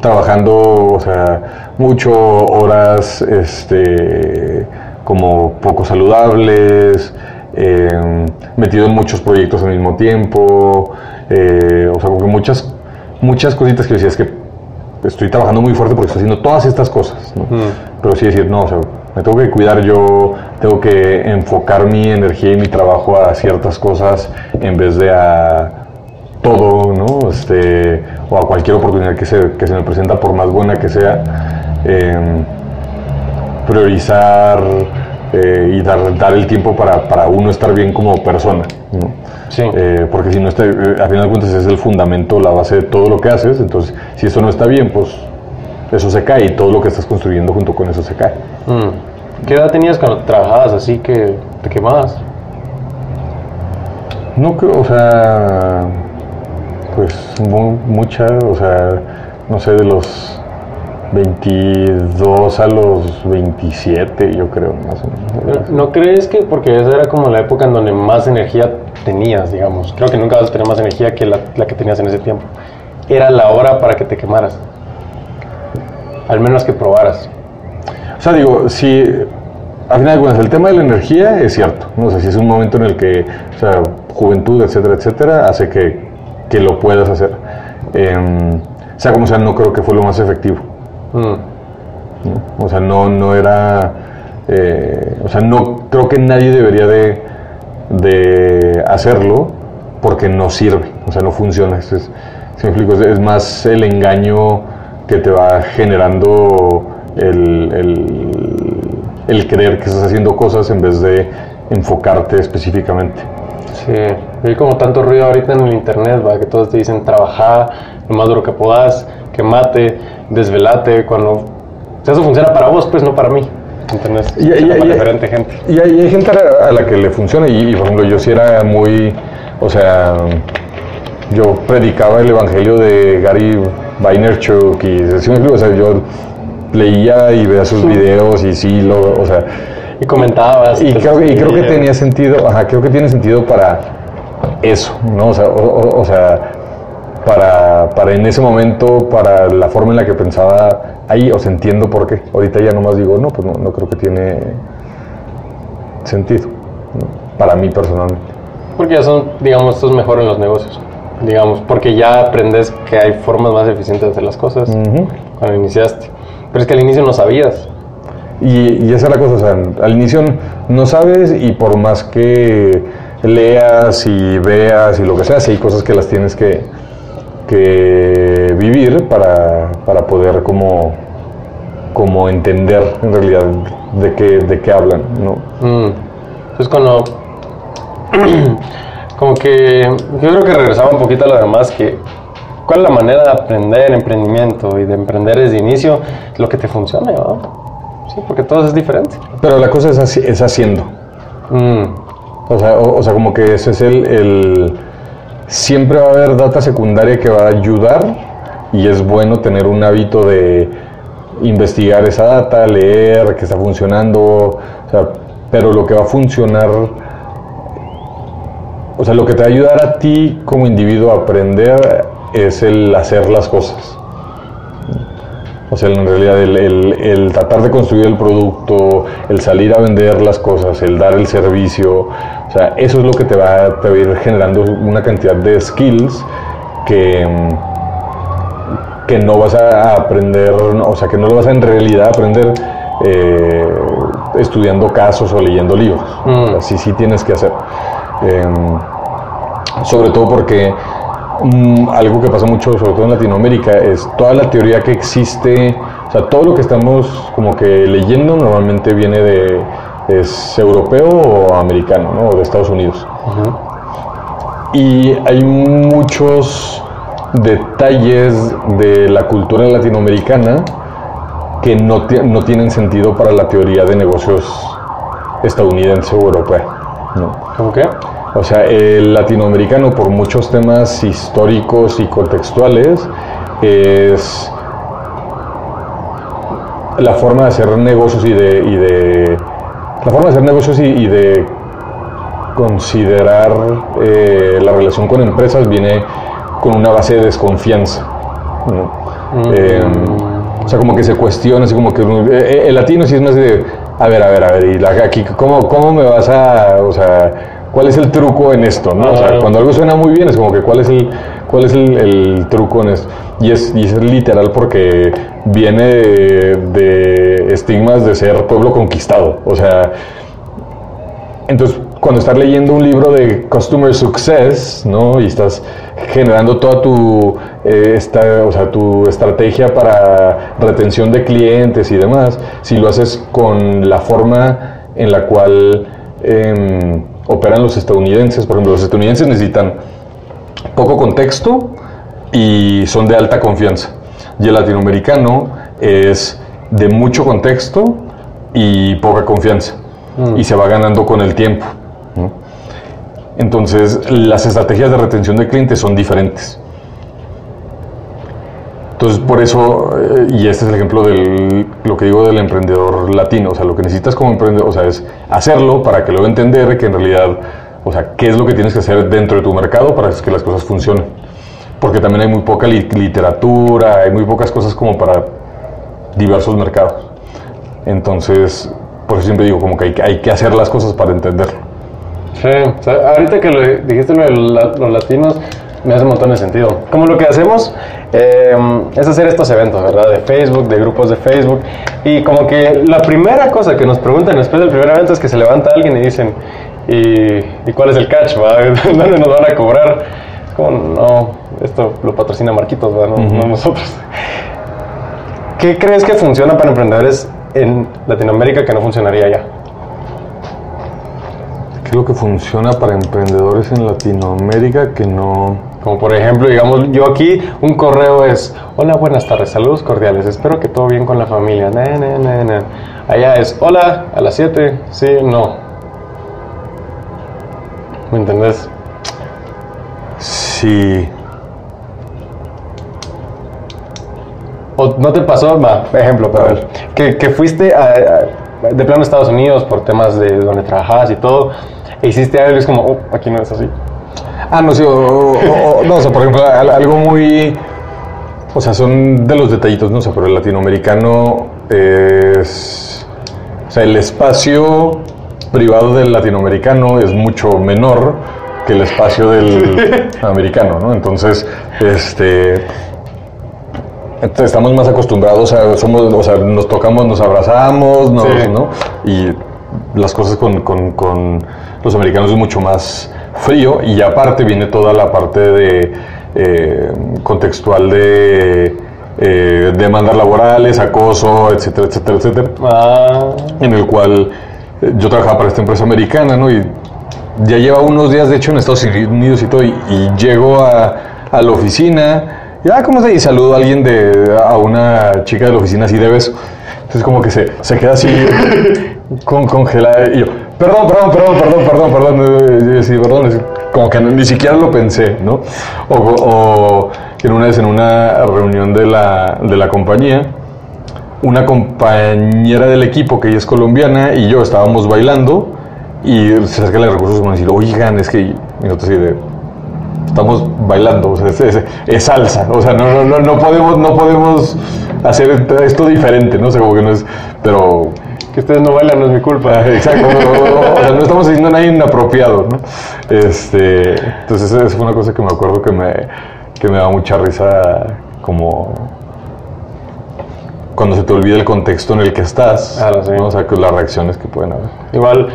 trabajando, o sea, mucho horas, este, como poco saludables, em, metido en muchos proyectos al mismo tiempo, eh, o sea, como que muchas, muchas cositas que decías que estoy trabajando muy fuerte porque estoy haciendo todas estas cosas, ¿no? Mm. Pero sí decir, no, o sea, me tengo que cuidar yo, tengo que enfocar mi energía y mi trabajo a ciertas cosas en vez de a todo, ¿no? Este, o a cualquier oportunidad que se, que se me presenta, por más buena que sea, em, priorizar eh, y dar, dar, el tiempo para, para, uno estar bien como persona, ¿no? Sí. Eh, porque si no está, eh, a final de cuentas es el fundamento, la base de todo lo que haces, entonces si eso no está bien, pues eso se cae y todo lo que estás construyendo junto con eso se cae. Mm. ¿Qué edad tenías cuando trabajabas así que te quemabas? No creo, o sea, pues mucha, o sea, no sé, de los 22 a los 27, yo creo, más o menos. ¿No, crees que porque esa era como la época en donde más energía tenías, digamos? Creo que nunca vas a tener más energía que la, la que tenías en ese tiempo. Era la hora para que te quemaras. Al menos que probaras. O sea, digo, si al final de cuentas, el tema de la energía es cierto. ¿no? O sea, si es un momento en el que, o sea, juventud, etcétera, etcétera, hace que, que lo puedas hacer. Em, sea como sea, no creo que fue lo más efectivo. Mm. O sea, no, no era. Eh, o sea, no creo que nadie debería de, de, hacerlo porque no sirve, o sea, no funciona. Es, es, es más el engaño que te va generando el, el, creer que estás haciendo cosas en vez de enfocarte específicamente. Sí, hay como tanto ruido ahorita en el internet, ¿va? que todos te dicen trabajar lo más duro que puedas, que mate, desvelate, cuando eso funciona para vos, pues no para mí. Internet y, y, para diferente gente. Y hay, gente a la que le funciona y, por ejemplo yo sí era muy, o sea, yo predicaba el evangelio de Gary Vaynerchuk y o sea, yo leía y veía sus videos y sí, lo, o sea... Y comentabas. Y, creo, y creo que tenía sentido, ajá, creo que tiene sentido para eso, ¿no? O sea, o, sea para, para, en ese momento, para la forma en la que pensaba ahí, o sea, entiendo por qué. Ahorita ya nomás digo, no, pues no, no creo que tiene sentido, para mí personalmente. Porque ya son, digamos, estos mejor en los negocios, digamos, porque ya aprendes que hay formas más eficientes de hacer las cosas cuando iniciaste. Pero es que al inicio no sabías. Y, esa es la cosa, o sea, al inicio no sabes y por más que leas y veas y lo que sea, sí hay cosas que las tienes que, que vivir para, poder como, como entender en realidad de qué, de qué hablan, ¿no? Mm. Entonces cuando... como que yo creo que regresaba un poquito a lo demás que ¿Cuál es la manera de aprender emprendimiento y de emprender desde inicio? Lo que te funcione, ¿verdad? Sí, porque todo es diferente. Pero la cosa es, es haciendo. Mm. O, sea, o, sea, como que ese es el, el, Siempre va a haber data secundaria que va a ayudar y es bueno tener un hábito de investigar esa data, leer que está funcionando, o sea, pero lo que va a funcionar o sea, lo que te va a ayudar a ti como individuo a aprender es el hacer las cosas. O sea, en realidad el, tratar de construir el producto, el salir a vender las cosas, el dar el servicio, o sea, eso es lo que te va, a ir generando una cantidad de skills que, que no vas a aprender, o sea, que no lo vas a en realidad aprender eh, estudiando casos o leyendo libros. Así sí tienes que hacer. Em, sobre todo porque Algo que pasa mucho, sobre todo en Latinoamérica, es toda la teoría que existe, o sea, todo lo que estamos como que leyendo normalmente viene de, es europeo o americano, ¿no? O de Estados Unidos. Y hay muchos detalles de la cultura latinoamericana que no, no tienen sentido para la teoría de negocios estadounidense o europea. ¿no? ¿Cómo qué? O sea, el latinoamericano por muchos temas históricos y contextuales es la forma de hacer negocios y de, la forma de hacer negocios y, de considerar eh, la relación con empresas viene con una base de desconfianza. Mm. Em, o sea, como que se cuestiona, así como que eh, el latino sí es más de, a ver, a ver, a ver, y aquí, ¿cómo, cómo me vas a, o sea, cuál es el truco en esto, ¿no? O sea, cuando algo suena muy bien es como que cuál es el, cuál es el, truco en esto. Y es, y es literal porque viene de, estigmas de ser pueblo conquistado. O sea, entonces cuando estás leyendo un libro de Customer Success, ¿no? Y estás generando toda tu, eh, esta, o sea, tu estrategia para retención de clientes y demás, si lo haces con la forma en la cual... Em, operan los estadounidenses. Por ejemplo, los estadounidenses necesitan poco contexto y son de alta confianza. Y el latinoamericano es de mucho contexto y poca confianza. Mm. Y se va ganando con el tiempo. Entonces, las estrategias de retención de clientes son diferentes. Entonces, por eso, eh, y este es el ejemplo de lo que digo del emprendedor latino, o sea, lo que necesitas como emprendedor, o sea, es hacerlo para que luego entender que en realidad, o sea, qué es lo que tienes que hacer dentro de tu mercado para que las cosas funcionen. Porque también hay muy poca literatura, hay muy pocas cosas como para diversos mercados. Entonces, por eso siempre digo como que hay, que hacer las cosas para entenderlo. Sí, ahorita que lo dijiste lo los latinos, me hace un montón de sentido. Como lo que hacemos eh, es hacer estos eventos, ¿verdad? De Facebook, de grupos de Facebook. Y como que la primera cosa que nos preguntan después del primer evento es que se levanta alguien y dicen, ¿y, cuál es el catch? Va? ¿Dónde nos van a cobrar? Es como, no, esto lo patrocina Marquitos, ¿va? No, no nosotros. ¿Qué crees que funciona para emprendedores en Latinoamérica que no funcionaría allá? ¿Qué es lo que funciona para emprendedores en Latinoamérica que no... Como por ejemplo, digamos, yo aquí un correo es, hola, buenas tardes, saludos cordiales, espero que todo bien con la familia. Allá es, hola, a las 7, sí, no. ¿Me entendés? Sí. ¿O no te pasó, ma, ejemplo, para ver, que, que fuiste de plano a Estados Unidos por temas de donde trabajabas y todo, e hiciste algo y es como, oh, aquí no es así? Ah, no, sí, o, no, o sea, por ejemplo, algo muy... O sea, son de los detallitos, no sé, pero el latinoamericano es... O sea, el espacio privado del latinoamericano es mucho menor que el espacio del americano, ¿no? Entonces, este estamos más acostumbrados a, somos, o sea, nos tocamos, nos abrazamos, ¿no? Y las cosas con, con, los americanos es mucho más frío y aparte viene toda la parte de eh, contextual de eh, demandas laborales, acoso, etcétera, etcétera, etcétera. Ah. En el cual eh, yo trabajaba para esta empresa americana, ¿no? Y ya lleva unos días, de hecho, en Estados Unidos y todo, y, llego a, a la oficina ya, ¿cómo se? Y saludo a alguien de, a una chica de la oficina así de beso. Entonces como que se, se queda así con, congelada. Y yo, perdón, perdón, perdón, perdón, perdón, perdón. Sí, perdón, como que ni siquiera lo pensé, ¿no? O, o en una vez en una reunión de la, de la compañía, una compañera del equipo que ella es colombiana y yo estábamos bailando y se acerca de recursos humanos y dice, oigan, es que... Y nosotros así estamos bailando, o sea, es, salsa, o sea, no, no, no, podemos, no podemos hacer esto diferente, ¿no? sé, como que no es, pero... Que ustedes no bailan no es mi culpa. Exacto, o sea, no estamos haciendo nada inapropiado, ¿no? Este, entonces esa fue una cosa que me acuerdo que me, que me da mucha risa como cuando se te olvida el contexto en el que estás, claro, sí. o sea, las reacciones que pueden haber. Igual,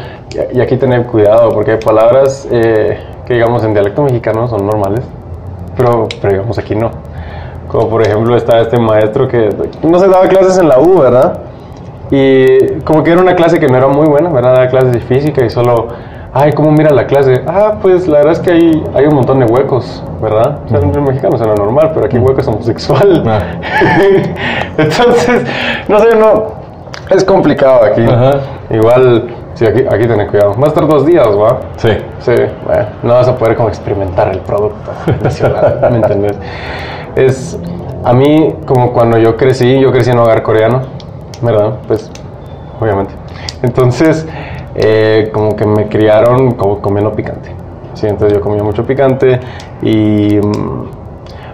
y aquí tener cuidado, porque hay palabras eh, que digamos en dialecto mexicano son normales, pero, pero digamos aquí no. Como por ejemplo está este maestro que no se daba clases en la U, ¿verdad? Y como que era una clase que no era muy buena, ¿verdad? Daba clases de física y solo, ay, ¿cómo mira la clase? Ah, pues la verdad es que hay, hay un montón de huecos, ¿verdad? O sea, en mexicano era normal, pero aquí hueco es homosexual. Ah. Entonces, no sé, no, es complicado aquí. Igual Sí, aquí, aquí tenés cuidado. Va a estar dos días, ¿va? Sí. Sí, bueno, no vas a poder como experimentar el producto nacional, ¿me entiendes? Es, a mí, como cuando yo crecí, yo crecí en un hogar coreano, ¿verdad? Pues, obviamente. Entonces, eh, como que me criaron como comiendo picante. Sí, entonces yo comía mucho picante y... Mm,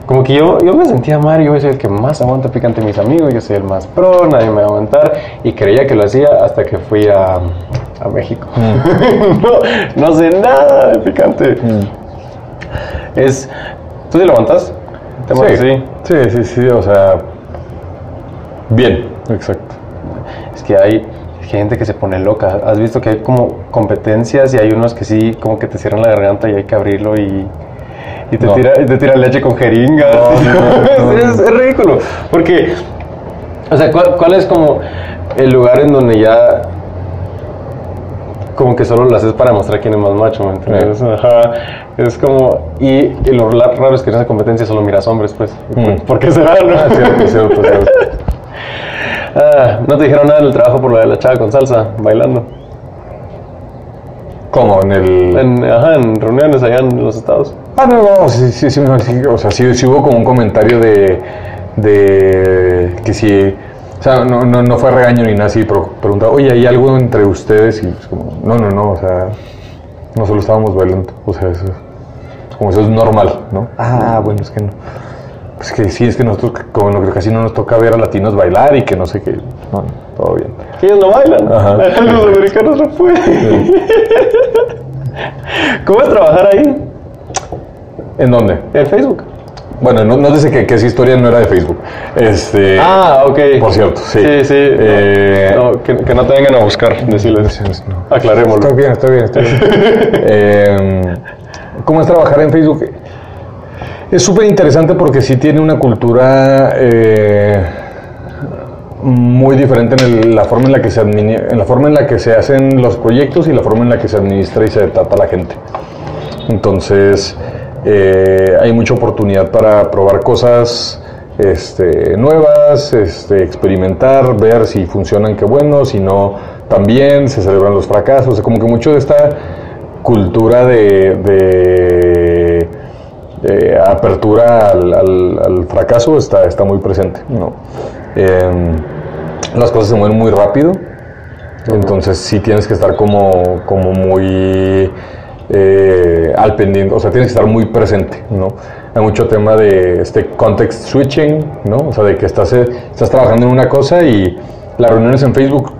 como que yo, yo me sentía mal, yo soy el que más aguanta picante mis amigos, yo soy el más pro, nadie me va a aguantar y creía que lo hacía hasta que fui a, a México. Mm. no, no, sé nada de picante. Mm. Es, ¿Tú sí lo aguantas? Sí. sí, sí, sí, sí, o sea, bien, exacto. Que hay gente que se pone loca. ¿Has visto que hay como competencias y hay unos que sí, como que te cierran la garganta y hay que abrirlo y y te, tira, te tira leche con jeringas. es, ridículo. Porque, o sea, ¿cuál, es como el lugar en donde ya como que solo lo haces para mostrar quién es más macho, ¿me entiendes? Ajá. Es como. Y, lo raro es que en esa competencia solo miras hombres, pues. Mm. ¿Por qué será? Ah, cierto, cierto, cierto. Ah, ¿No te dijeron nada en el trabajo por lo de la chava con salsa, bailando? ¿Cómo? ¿En el...? En, ajá, en reuniones allá en los estados. Ah, no, no, sí, sí, sí, o sea, sí, hubo como un comentario de, de que si, o sea, no, no, no fue regaño ni nada así, pero preguntaba, oye, ¿hay algo entre ustedes? Y es como, no, no, no, o sea, no solo estábamos bailando, o sea, eso, como eso es normal, ¿no? Ah, bueno, es que no. Pues que sí, es que nosotros, como no, casi no nos toca ver a latinos bailar y que no sé qué, no, todo bien. Ellos no bailan, Ajá. los americanos no pueden. ¿Cómo es trabajar ahí? ¿En dónde? En Facebook. Bueno, no, no dice que, que, esa historia no era de Facebook. Este, ah, ok. Por cierto, sí. Sí, sí. Eh, no, que, que, no te vengan a buscar, decirles. No. Aclarémoslo. Está bien, está bien, está bien. eh, ¿Cómo es trabajar en Facebook? Es súper interesante porque sí tiene una cultura eh, muy diferente en la forma en la que se en la forma en la que se hacen los proyectos y la forma en la que se administra y se trata a la gente. Entonces eh, hay mucha oportunidad para probar cosas este, nuevas, este, experimentar, ver si funcionan, qué bueno, si no, también se celebran los fracasos, como que mucho de esta cultura de, de, apertura al, fracaso está, está muy presente. ¿no? Em, las cosas se mueven muy rápido, entonces sí tienes que estar como, como muy eh, al pendiente, o sea, tienes que estar muy presente, ¿no? Hay mucho tema de este context switching, ¿no? O sea, de que estás, eh, estás trabajando en una cosa y las reuniones en Facebook,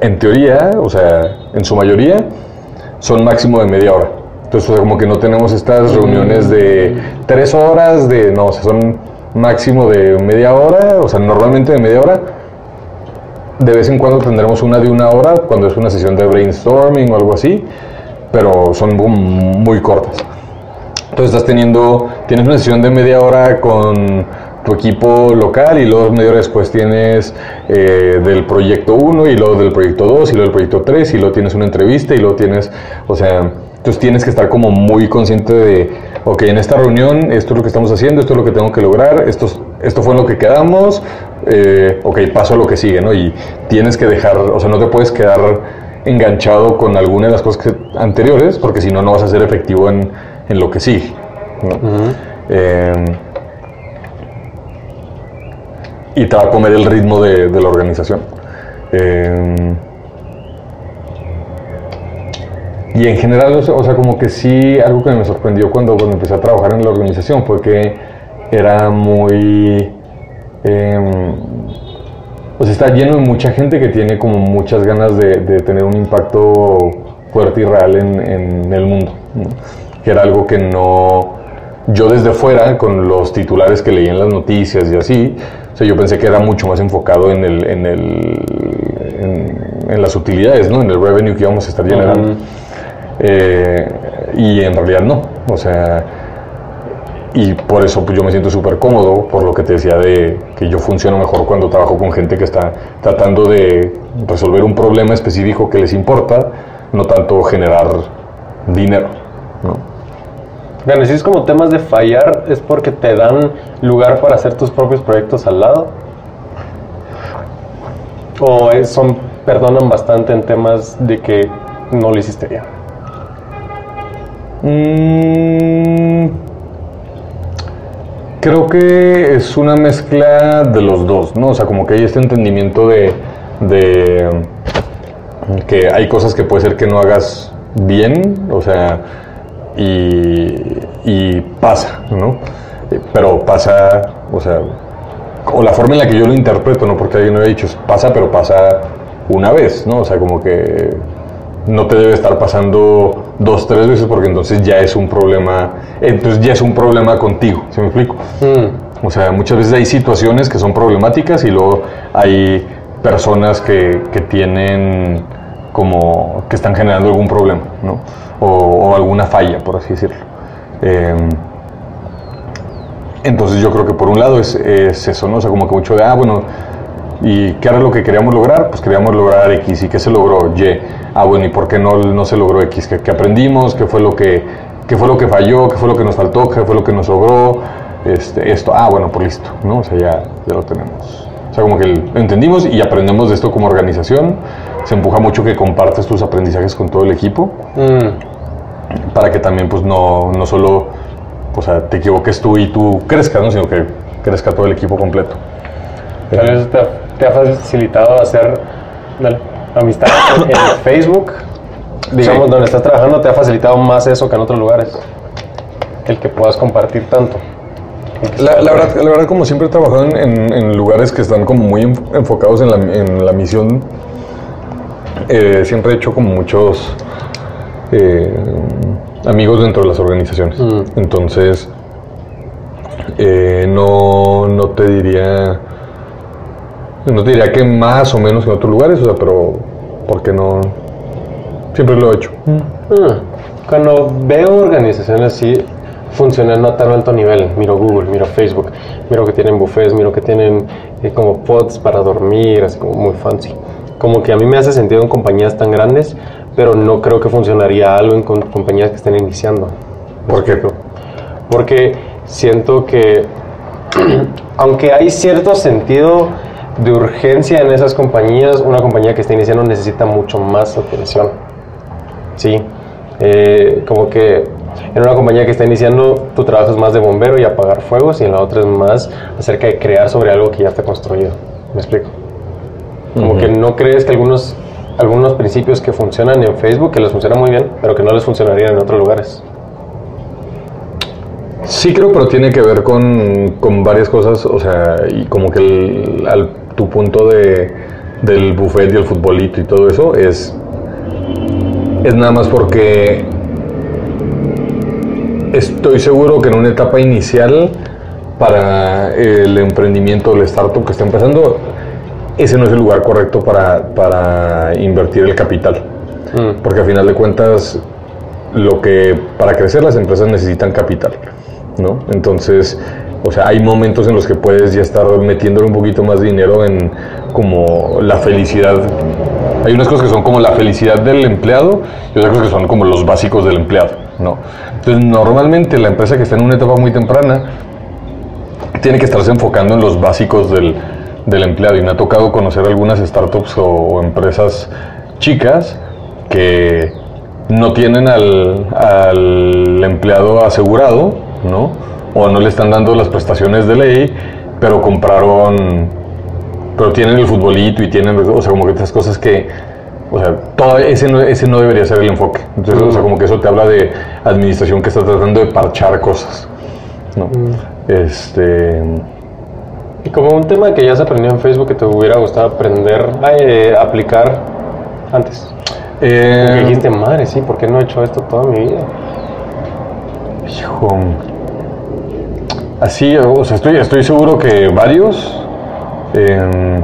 en teoría, o sea, en su mayoría, son máximo de media hora. Entonces, o sea, como que no tenemos estas reuniones de tres horas, de, no, o sea, son máximo de media hora, o sea, normalmente de media hora. De vez en cuando tendremos una de una hora, cuando es una sesión de brainstorming o algo así pero son muy cortas. Entonces estás teniendo, tienes una sesión de media hora con tu equipo local y luego media hora después tienes eh, del proyecto 1 y luego del proyecto 2 y luego del proyecto 3 y luego tienes una entrevista y luego tienes, o sea, entonces tienes que estar como muy consciente de, ok, en esta reunión esto es lo que estamos haciendo, esto es lo que tengo que lograr, esto, esto fue lo que quedamos, eh, ok, paso a lo que sigue, ¿no? Y tienes que dejar, o sea, no te puedes quedar enganchado con alguna de las cosas anteriores, porque si no, no vas a ser efectivo en, en lo que sigue. Em, y te va a comer el ritmo de, de la organización. Em, y en general, o sea, como que sí, algo que me sorprendió cuando, cuando empecé a trabajar en la organización fue que era muy... Eh, pues está lleno de mucha gente que tiene como muchas ganas de, tener un impacto fuerte y real en, el mundo. Que era algo que no... Yo desde fuera, con los titulares que leí en las noticias y así, o sea, yo pensé que era mucho más enfocado en, el, en, el, en, las utilidades, ¿no? En el revenue que íbamos a estar generando. Eh, y en realidad no. O sea, y por eso pues, yo me siento súper cómodo, por lo que te decía de que yo funciono mejor cuando trabajo con gente que está tratando de resolver un problema específico que les importa, no tanto generar dinero. ¿no? Bueno, si es como temas de fallar, ¿es porque te dan lugar para hacer tus propios proyectos al lado? ¿O son, perdonan bastante en temas de que no lo hiciste bien? Mmm Creo que es una mezcla de los dos, ¿no? O sea, como que hay este entendimiento de, que hay cosas que puede ser que no hagas bien, o sea, y, pasa, ¿no? Pero pasa, o sea, o la forma en la que yo lo interpreto, ¿no? Porque alguien me había dicho, pasa, pero pasa una vez, ¿no? O sea, como que no te debe estar pasando dos, tres veces porque entonces ya es un problema, entonces ya es un problema contigo, ¿se me explico? Mm. O sea, muchas veces hay situaciones que son problemáticas y luego hay personas que, que tienen como que están generando algún problema, ¿no? O, alguna falla, por así decirlo. Em, entonces yo creo que por un lado es, es, eso, ¿no? O sea, como que mucho de, ah, bueno, ¿y qué era lo que queríamos lograr? Pues queríamos lograr X, ¿y qué se logró? Y ah, bueno, ¿y por qué no, no se logró X? ¿Qué, aprendimos? ¿Qué fue, lo que, ¿Qué fue lo que falló? ¿Qué fue lo que nos faltó? ¿Qué fue lo que nos logró? Este, esto, ah, bueno, por pues listo, ¿no? O sea, ya, ya lo tenemos. O sea, como que lo entendimos y aprendemos de esto como organización. Se empuja mucho que compartes tus aprendizajes con todo el equipo. Mm. Para que también, pues, no, no solo, o sea, te equivoques tú y tú crezcas, ¿no? Sino que crezca todo el equipo completo. Tal vez te, ha facilitado hacer amistades en Facebook, digamos, donde estás trabajando, te ha facilitado más eso que en otros lugares. El que puedas compartir tanto. La, verdad, la verdad, como siempre he trabajado en, lugares que están como muy enfocados en la, en la misión, eh, siempre he hecho como muchos eh, amigos dentro de las organizaciones. Mm. Entonces, eh, no, no te diría no te diría que más o menos en otros lugares, o sea, pero porque no siempre lo he hecho. Ah, cuando veo organizaciones así funcionando a tan alto nivel, miro Google, miro Facebook, miro que tienen buffets, miro que tienen eh, como pods para dormir, así como muy fancy. Como que a mí me hace sentido en compañías tan grandes, pero no creo que funcionaría algo en compañías que estén iniciando. ¿Por qué? Porque siento que, aunque hay cierto sentido de urgencia en esas compañías, una compañía que está iniciando necesita mucho más atención. Sí, eh, como que en una compañía que está iniciando tu trabajo es más de bombero y apagar fuegos y en la otra es más acerca de crear sobre algo que ya está construido. ¿Me explico? Como que no crees que algunos, algunos principios que funcionan en Facebook, que les funcionan muy bien, pero que no les funcionarían en otros lugares. Sí creo, pero tiene que ver con, con varias cosas, o sea, y como que al, tu punto de, del buffet y el futbolito y todo eso es, es nada más porque estoy seguro que en una etapa inicial para el emprendimiento, el startup que está empezando, ese no es el lugar correcto para, para invertir el capital. Mm. Porque a final de cuentas, lo que para crecer las empresas necesitan capital. ¿no? Entonces, o sea, hay momentos en los que puedes ya estar metiéndole un poquito más dinero en como la felicidad. Hay unas cosas que son como la felicidad del empleado y otras cosas que son como los básicos del empleado, ¿no? Entonces, normalmente la empresa que está en una etapa muy temprana tiene que estarse enfocando en los básicos del, del empleado. Y me ha tocado conocer algunas startups o, empresas chicas que no tienen al, al empleado asegurado, ¿no? O no le están dando las prestaciones de ley, pero compraron, pero tienen el futbolito y tienen, o sea, como que estas cosas que, o sea, todo ese no, ese no debería ser el enfoque. Entonces, o sea, como que eso te habla de administración que está tratando de parchar cosas, ¿no? Este... Y como un tema que ya se aprendió en Facebook que te hubiera gustado aprender, eh, aplicar antes. Eh, dijiste, madre, sí, ¿por qué no he hecho esto toda mi vida? Hijo, Así, o sea, estoy, estoy seguro que varios. Em,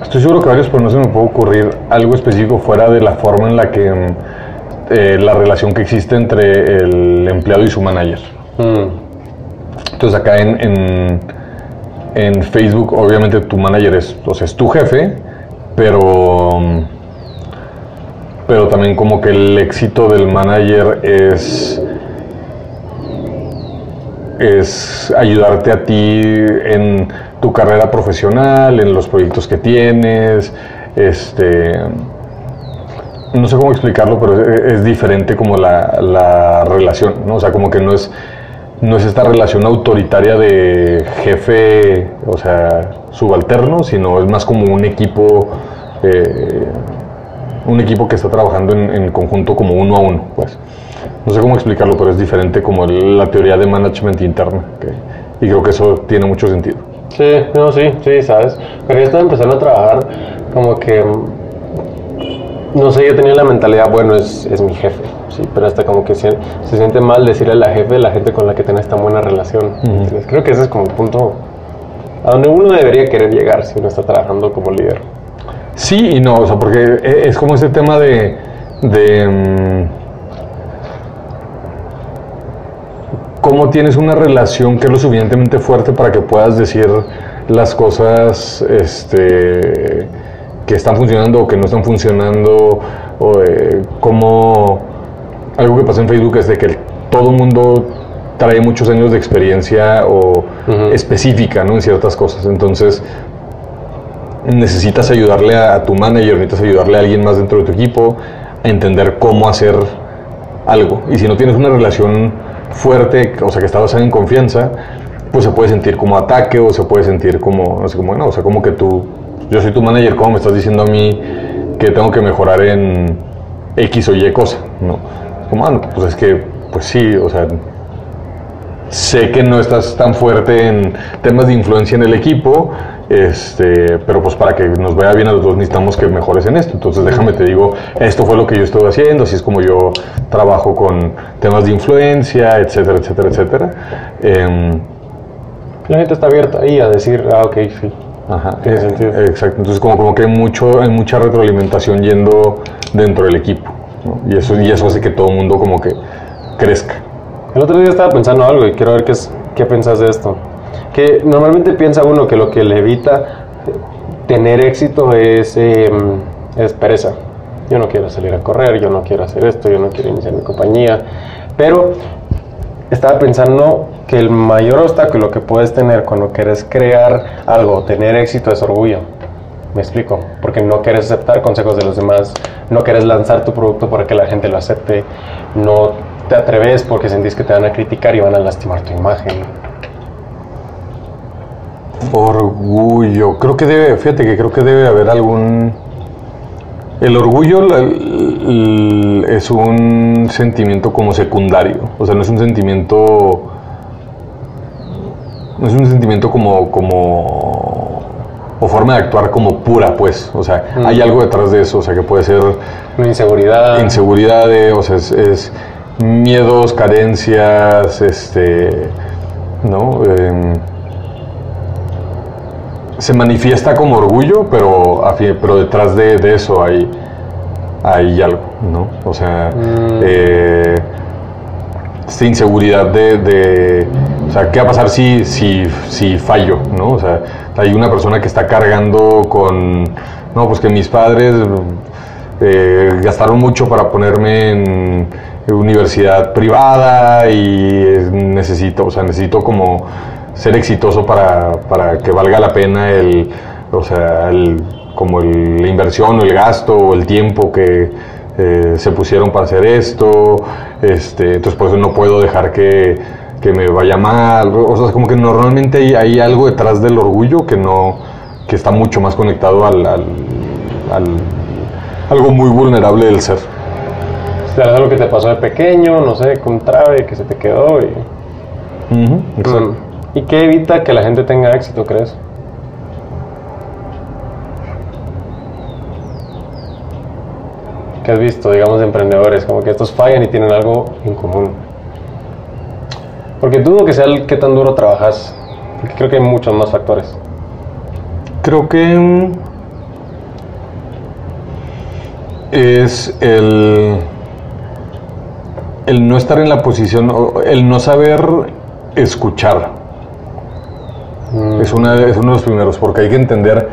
estoy seguro que varios, pero no se me puede ocurrir algo específico fuera de la forma en la que em, eh, la relación que existe entre el empleado y su manager. Mm. Entonces acá en, en, en, Facebook, obviamente tu manager es, o sea, es tu jefe, pero em, pero también como que el éxito del manager es es ayudarte a ti en tu carrera profesional, en los proyectos que tienes, este no sé cómo explicarlo, pero es, diferente como la, relación, ¿no? O sea, como que no es, no es esta relación autoritaria de jefe, o sea, subalterno, sino es más como un equipo eh, un equipo que está trabajando en, conjunto como uno a uno, pues. No sé cómo explicarlo, pero es diferente como la teoría de management interna. y creo que eso tiene mucho sentido. Sí, no, sí, sí, sabes. Cuando yo estaba empezando a trabajar, como que, no sé, yo tenía la mentalidad, bueno, es, es mi jefe, sí, pero hasta como que se, se, siente mal decirle a la jefe, la gente con la que tenés tan buena relación. Creo que ese es como el punto a donde uno debería querer llegar si uno está trabajando como líder. Sí y no, o sea, porque e, es como ese tema de, de mm, cómo tienes una relación que es lo suficientemente fuerte para que puedas decir las cosas este, que están funcionando o que no están funcionando, o eh, como algo que pasa en Facebook es de que todo el mundo trae muchos años de experiencia o específica ¿no? en ciertas cosas. Entonces, necesitas ayudarle a, tu manager, necesitas ayudarle a alguien más dentro de tu equipo a entender cómo hacer algo. Y si no tienes una relación fuerte, o sea, que está basada en confianza, pues se puede sentir como ataque o se puede sentir como, no sé, como, no, o sea, como que tú, yo soy tu manager, ¿cómo me estás diciendo a mí que tengo que mejorar en X o Y cosa? ¿no? Como, ah, pues es que, pues sí, o sea, sé que no estás tan fuerte en temas de influencia en el equipo, este, pero pues para que nos vaya bien a los dos necesitamos que mejores en esto. Entonces déjame te digo, esto fue lo que yo estuve haciendo, así es como yo trabajo con temas de influencia, etcétera, etcétera, etcétera. Eh, la gente está abierta ahí a decir, ah, ok, sí. Ajá, tiene sentido. Exacto, entonces como, como que hay, mucho, hay mucha retroalimentación yendo dentro del equipo. Y, eso, y eso hace que todo el mundo como que crezca. El otro día estaba pensando algo y quiero ver qué, es, qué pensás de esto. Que normalmente piensa uno que lo que le evita tener éxito es, em, es pereza. Yo no quiero salir a correr, yo no quiero hacer esto, yo no quiero iniciar mi compañía. Pero estaba pensando que el mayor obstáculo que puedes tener cuando quieres crear algo, tener éxito, es orgullo. Me explico, porque no quieres aceptar consejos de los demás, no quieres lanzar tu producto para que la gente lo acepte, no te atreves porque sentís que te van a criticar y van a lastimar tu imagen. Orgullo, creo que debe, fíjate que creo que debe haber algún el orgullo es un sentimiento como secundario, o sea, no es un sentimiento, no es un sentimiento como, como, o forma de actuar como pura, pues, o sea, mm. hay algo detrás de eso, o sea, que puede ser... inseguridad. Inseguridad, o sea, es, miedos, carencias, este, ¿no? Em, se manifiesta como orgullo, pero, pero detrás de, eso hay, hay algo, ¿no? O sea, mm. eh, esta inseguridad de, o sea, ¿qué va a pasar si, si, si fallo, ¿no? O sea, hay una persona que está cargando con, no, pues que mis padres eh, gastaron mucho para ponerme en universidad privada y necesito, o sea, necesito como ser exitoso para, para que valga la pena el, o sea, el, como el, la inversión o el gasto o el tiempo que eh, se pusieron para hacer esto, este, entonces por eso no puedo dejar que, que me vaya mal, o sea, como que normalmente hay, hay, algo detrás del orgullo que no, que está mucho más conectado al, al, algo muy vulnerable del ser. O algo que te pasó de pequeño, no sé, con trave que se te quedó y... ¿Y qué evita que la gente tenga éxito, crees? ¿Qué has visto, digamos, de emprendedores? Como que estos fallan y tienen algo en común. Porque dudo que sea el qué tan duro trabajas. Porque creo que hay muchos más factores. Creo que mm, es el, el no estar en la posición, el no saber escuchar. Mm. Es, una, es uno de los primeros, porque hay que entender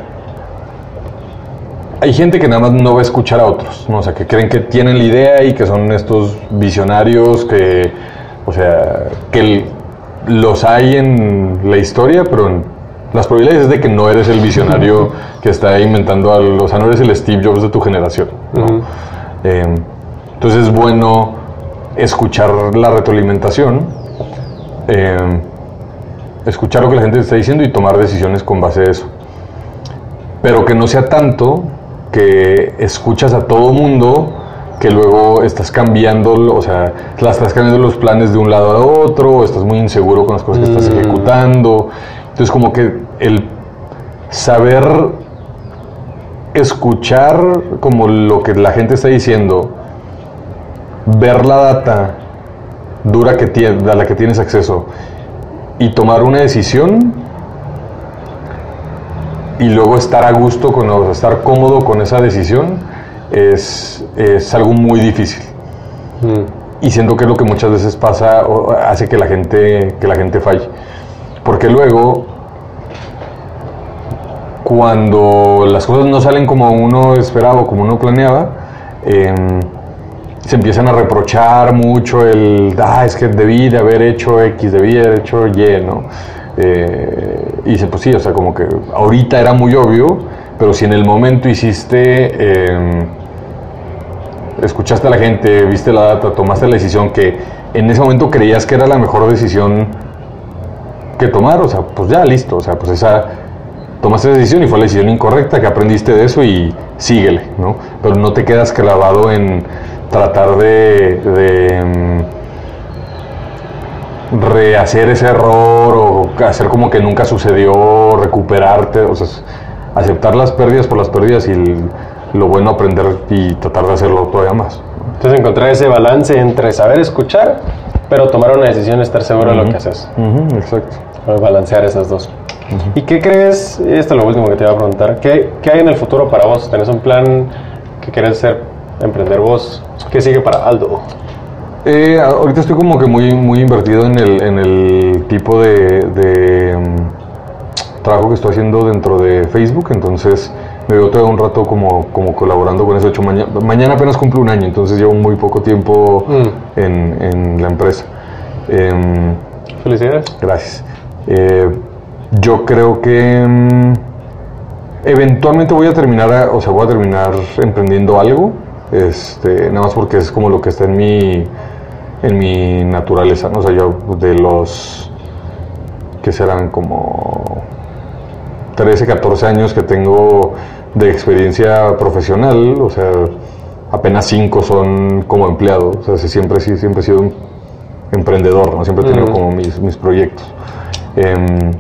hay gente que nada más no va a escuchar a otros, ¿no? o sea, que creen que tienen la idea y que son estos visionarios que, o sea, que los hay en la historia, pero las probabilidades es de que no eres el visionario que está inventando algo, o sea, no eres el Steve Jobs de tu generación. Em, entonces es bueno escuchar la retroalimentación. Eh, escuchar lo que la gente está diciendo y tomar decisiones con base a eso. Pero que no sea tanto que escuchas a todo mundo que luego estás cambiando, o sea, estás cambiando los planes de un lado a otro, o estás muy inseguro con las cosas que estás mm. ejecutando. Entonces como que el saber escuchar como lo que la gente está diciendo, ver la data dura que a la que tienes acceso y tomar una decisión y luego estar a gusto con estar cómodo con esa decisión es, es algo muy difícil. Mm. Y siento que es lo que muchas veces pasa o hace que la gente, que la gente falle. Porque luego, cuando las cosas no salen como uno esperaba o como uno planeaba, eh, se empiezan a reprochar mucho el, ah, es que debí de haber hecho X, debí de haber hecho Y, ¿no? Eh, y dice, pues sí, o sea, como que ahorita era muy obvio, pero si en el momento hiciste, em, escuchaste a la gente, viste la data, tomaste la decisión que en ese momento creías que era la mejor decisión que tomar, o sea, pues ya listo, o sea, pues esa tomaste esa decisión y fue la decisión incorrecta, que aprendiste de eso y síguele, ¿no? Pero no te quedas clavado en tratar de, mm, rehacer ese error o hacer como que nunca sucedió, recuperarte, o sea, aceptar las pérdidas por las pérdidas y lo bueno aprender y tratar de hacerlo todavía más. Entonces encontrar ese balance entre saber escuchar, pero tomar una decisión estar seguro de lo que haces. exacto. Balancear esas dos. ¿Y qué crees? Esto es lo último que te iba a preguntar. ¿Qué, ¿Qué, hay en el futuro para vos? ¿Tenés un plan que querés ser, emprender vos? ¿Qué sigue para Aldo? Eh, ahorita estoy como que muy, muy invertido en el, en el tipo de, de mm, trabajo que estoy haciendo dentro de Facebook, entonces me veo todo un rato como, como colaborando con eso. hecho, mañana, mañana apenas cumple un año, entonces llevo muy poco tiempo mm. en, en, la empresa. Em, Felicidades. Gracias. Eh, yo creo que mm, eventualmente voy a terminar, o sea, voy a terminar emprendiendo algo, este, nada más porque es como lo que está en mi, en mi naturaleza, ¿no? O sea, yo de los que serán como 13, 14 años que tengo de experiencia profesional, o sea, apenas 5 son como empleado, o sea, siempre, siempre he sido emprendedor, ¿no? Siempre he tenido como mis, mis proyectos. Em,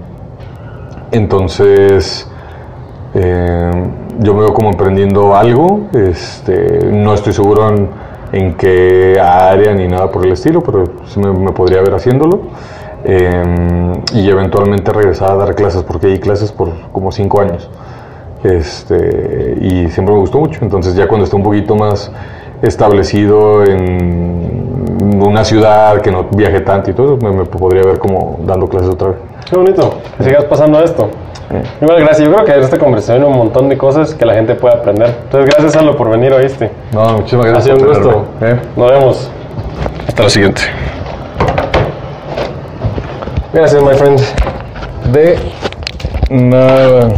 entonces, eh, yo me veo como emprendiendo algo. Este, no estoy seguro en, qué área ni nada por el estilo, pero sí me, podría ver haciéndolo. Eh, y eventualmente regresar a dar clases, porque di clases por como cinco años. Este, y siempre me gustó mucho. Entonces, ya cuando esté un poquito más establecido en una ciudad que no viaje tanto y todo, me, me podría ver como dando clases otra vez. Qué bonito que sigas pasando esto. Igual, gracias. Yo creo que en esta conversación hay un montón de cosas que la gente puede aprender. Entonces, gracias, Aldo, por venir, ¿oíste? No, muchísimas gracias. Ha sido un gusto. ¿eh? Nos vemos. Hasta la siguiente. Gracias, my friend. De nada.